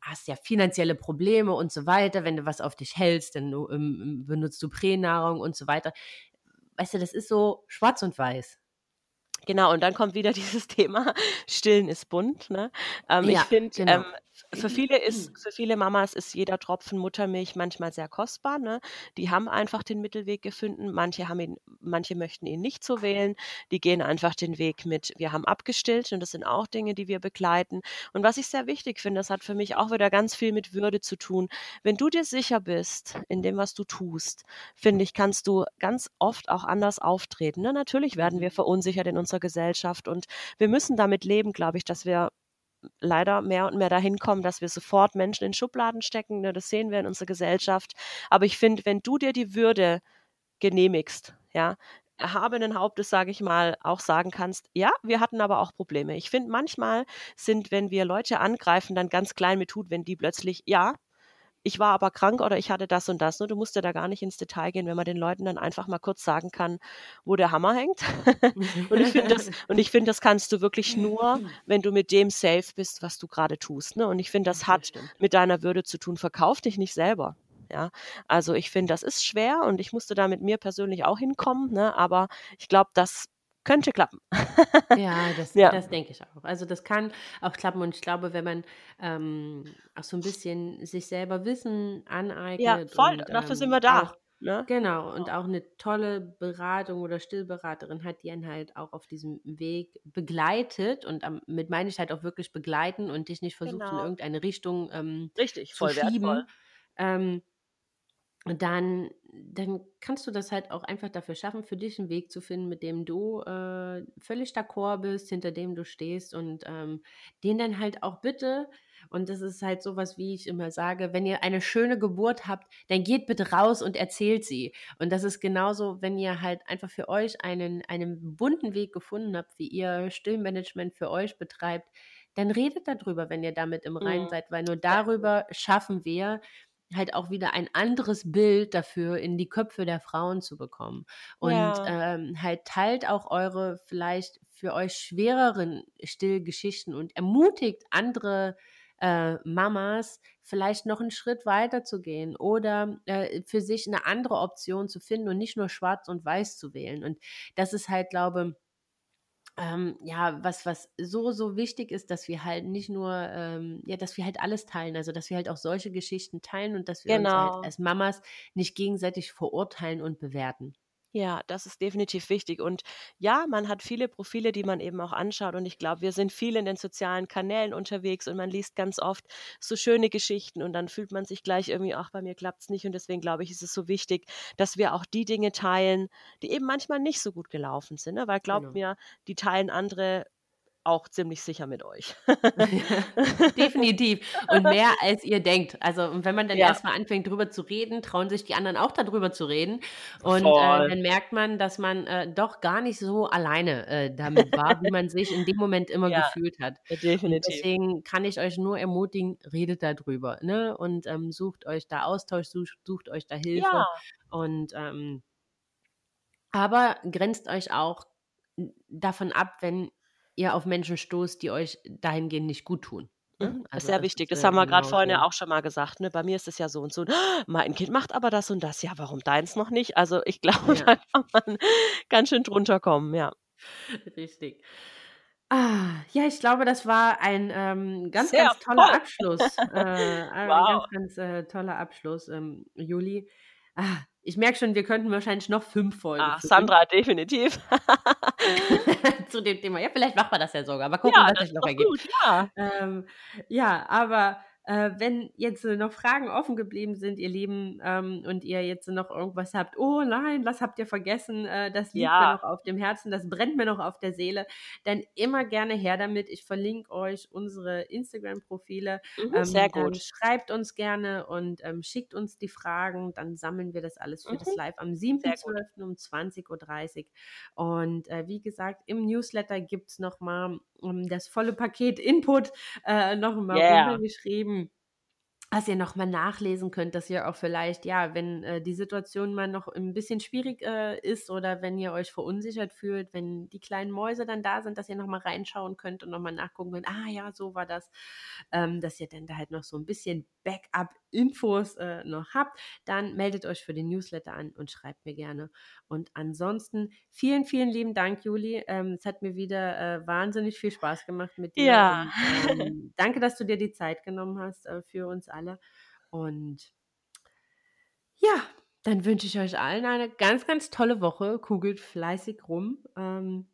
hast ja finanzielle Probleme und so weiter. Wenn du was auf dich hältst, dann ähm, benutzt du Pränahrung und so weiter. Weißt du, das ist so schwarz und weiß. Genau, und dann kommt wieder dieses Thema, Stillen ist bunt. Ne? Ähm, ja, ich finde, genau. ähm, für viele ist, für viele Mamas ist jeder Tropfen Muttermilch manchmal sehr kostbar. Ne? Die haben einfach den Mittelweg gefunden. Manche haben ihn, manche möchten ihn nicht so wählen. Die gehen einfach den Weg mit, wir haben abgestillt und das sind auch Dinge, die wir begleiten. Und was ich sehr wichtig finde, das hat für mich auch wieder ganz viel mit Würde zu tun. Wenn du dir sicher bist in dem, was du tust, finde ich, kannst du ganz oft auch anders auftreten. Ne? Natürlich werden wir mhm. verunsichert in unserer Gesellschaft und wir müssen damit leben, glaube ich, dass wir leider mehr und mehr dahin kommen, dass wir sofort Menschen in Schubladen stecken. Ne? Das sehen wir in unserer Gesellschaft. Aber ich finde, wenn du dir die Würde genehmigst, ja, erhabenen Hauptes, sage ich mal, auch sagen kannst, ja, wir hatten aber auch Probleme. Ich finde, manchmal sind, wenn wir Leute angreifen, dann ganz klein mit Hut, wenn die plötzlich, ja, ich war aber krank oder ich hatte das und das. Ne? Du musst ja da gar nicht ins Detail gehen, wenn man den Leuten dann einfach mal kurz sagen kann, wo der Hammer hängt. und ich finde das, und ich finde, das kannst du wirklich nur, wenn du mit dem safe bist, was du gerade tust. Ne? Und ich finde, das hat mit deiner Würde zu tun. Verkauf dich nicht selber. Ja, also ich finde, das ist schwer und ich musste da mit mir persönlich auch hinkommen, ne? aber ich glaube, das könnte klappen. Ja, das, ja. das denke ich auch. Also das kann auch klappen und ich glaube, wenn man ähm, auch so ein bisschen sich selber Wissen aneignet. Ja, voll, und, dafür ähm, sind wir da. Auch, ne? Genau, und auch eine tolle Beratung oder Stillberaterin hat, die einen halt auch auf diesem Weg begleitet und um, mit meine ich halt auch wirklich begleiten und dich nicht versucht genau. in irgendeine Richtung ähm, Richtig, zu schieben. Ähm, dann, dann kannst du das halt auch einfach dafür schaffen, für dich einen Weg zu finden, mit dem du äh, völlig d'accord bist, hinter dem du stehst und ähm, den dann halt auch bitte, und das ist halt sowas, wie ich immer sage, wenn ihr eine schöne Geburt habt, dann geht bitte raus und erzählt sie. Und das ist genauso, wenn ihr halt einfach für euch einen, einen bunten Weg gefunden habt, wie ihr Stillmanagement für euch betreibt, dann redet darüber, wenn ihr damit im Reinen mhm. seid, weil nur darüber schaffen wir, halt auch wieder ein anderes Bild dafür in die Köpfe der Frauen zu bekommen. Und ja. ähm, halt teilt auch eure vielleicht für euch schwereren Stillgeschichten und ermutigt andere äh, Mamas vielleicht noch einen Schritt weiter zu gehen oder äh, für sich eine andere Option zu finden und nicht nur schwarz und weiß zu wählen. Und das ist halt, glaube ich, ähm, ja, was, was so, so wichtig ist, dass wir halt nicht nur, ähm, ja, dass wir halt alles teilen, also dass wir halt auch solche Geschichten teilen und dass wir genau. uns halt genau. als Mamas nicht gegenseitig verurteilen und bewerten. Ja, das ist definitiv wichtig. Und ja, man hat viele Profile, die man eben auch anschaut. Und ich glaube, wir sind viel in den sozialen Kanälen unterwegs und man liest ganz oft so schöne Geschichten und dann fühlt man sich gleich irgendwie, ach, bei mir klappt es nicht. Und deswegen glaube ich, ist es so wichtig, dass wir auch die Dinge teilen, die eben manchmal nicht so gut gelaufen sind. Ne? Weil glaubt genau. mir, die teilen andere auch ziemlich sicher mit euch. Definitiv. Und mehr als ihr denkt. Also, wenn man dann ja. erstmal anfängt, drüber zu reden, trauen sich die anderen auch darüber zu reden. Und äh, dann merkt man, dass man äh, doch gar nicht so alleine äh, damit war, wie man sich in dem Moment immer ja. gefühlt hat. Definitiv. Deswegen kann ich euch nur ermutigen, redet darüber. Ne? Und ähm, sucht euch da Austausch, sucht, sucht euch da Hilfe. Ja. Und ähm, aber grenzt euch auch davon ab, wenn ihr auf Menschen stoßt, die euch dahingehend nicht gut tun. Ne? Mhm, also sehr wichtig. Das, das haben wir gerade genau vorhin ja auch schon mal gesagt. Ne? Bei mir ist es ja so und so. Mein Kind macht aber das und das. Ja, warum deins noch nicht? Also ich glaube, ja. da kann man ganz schön drunter kommen, ja. Richtig. Ah, ja, ich glaube, das war ein ähm, ganz, Sehr ganz toller voll. Abschluss. Äh, ein wow. ganz, ganz äh, toller Abschluss, ähm, Juli. Ah, ich merke schon, wir könnten wahrscheinlich noch fünf Folgen. Ah, Sandra, definitiv. Zu dem Thema. Ja, vielleicht machen wir das ja sogar. Aber gucken, ja, was sich noch ergibt. Gut, ja. Ähm, ja, aber äh, wenn jetzt noch Fragen offen geblieben sind, ihr Lieben, ähm, und ihr jetzt noch irgendwas habt, oh nein, was habt ihr vergessen, äh, das liegt ja. mir noch auf dem Herzen, das brennt mir noch auf der Seele, dann immer gerne her damit. Ich verlinke euch unsere Instagram-Profile. Mhm, ähm, sehr gut. schreibt uns gerne und ähm, schickt uns die Fragen, dann sammeln wir das alles für mhm. das Live am 7.12. um 20.30 Uhr. Und äh, wie gesagt, im Newsletter gibt es nochmal um, das volle Paket Input äh, nochmal yeah. runtergeschrieben was ihr nochmal nachlesen könnt, dass ihr auch vielleicht, ja, wenn äh, die Situation mal noch ein bisschen schwierig äh, ist oder wenn ihr euch verunsichert fühlt, wenn die kleinen Mäuse dann da sind, dass ihr nochmal reinschauen könnt und nochmal nachgucken könnt, ah ja, so war das, ähm, dass ihr dann da halt noch so ein bisschen Backup-Infos äh, noch habt, dann meldet euch für den Newsletter an und schreibt mir gerne. Und ansonsten vielen, vielen lieben Dank, Juli. Ähm, es hat mir wieder äh, wahnsinnig viel Spaß gemacht mit dir. Ja. Und, ähm, danke, dass du dir die Zeit genommen hast äh, für uns alle. Und ja, dann wünsche ich euch allen eine ganz, ganz tolle Woche. Kugelt fleißig rum. Ähm,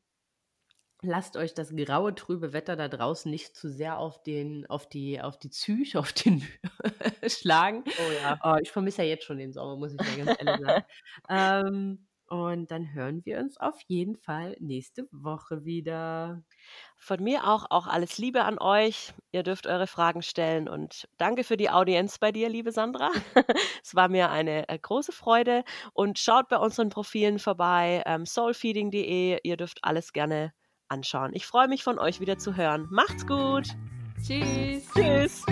lasst euch das graue, trübe Wetter da draußen nicht zu sehr auf, den, auf, die, auf die Psyche, auf den schlagen. Oh ja. Oh, ich vermisse ja jetzt schon den Sommer, muss ich ja ganz ehrlich sagen. ähm, und dann hören wir uns auf jeden Fall nächste Woche wieder. Von mir auch, auch alles Liebe an euch. Ihr dürft eure Fragen stellen und danke für die Audienz bei dir, liebe Sandra. es war mir eine äh, große Freude und schaut bei unseren Profilen vorbei, ähm, soulfeeding.de. Ihr dürft alles gerne anschauen. Ich freue mich von euch wieder zu hören. Macht's gut. Tschüss. Tschüss.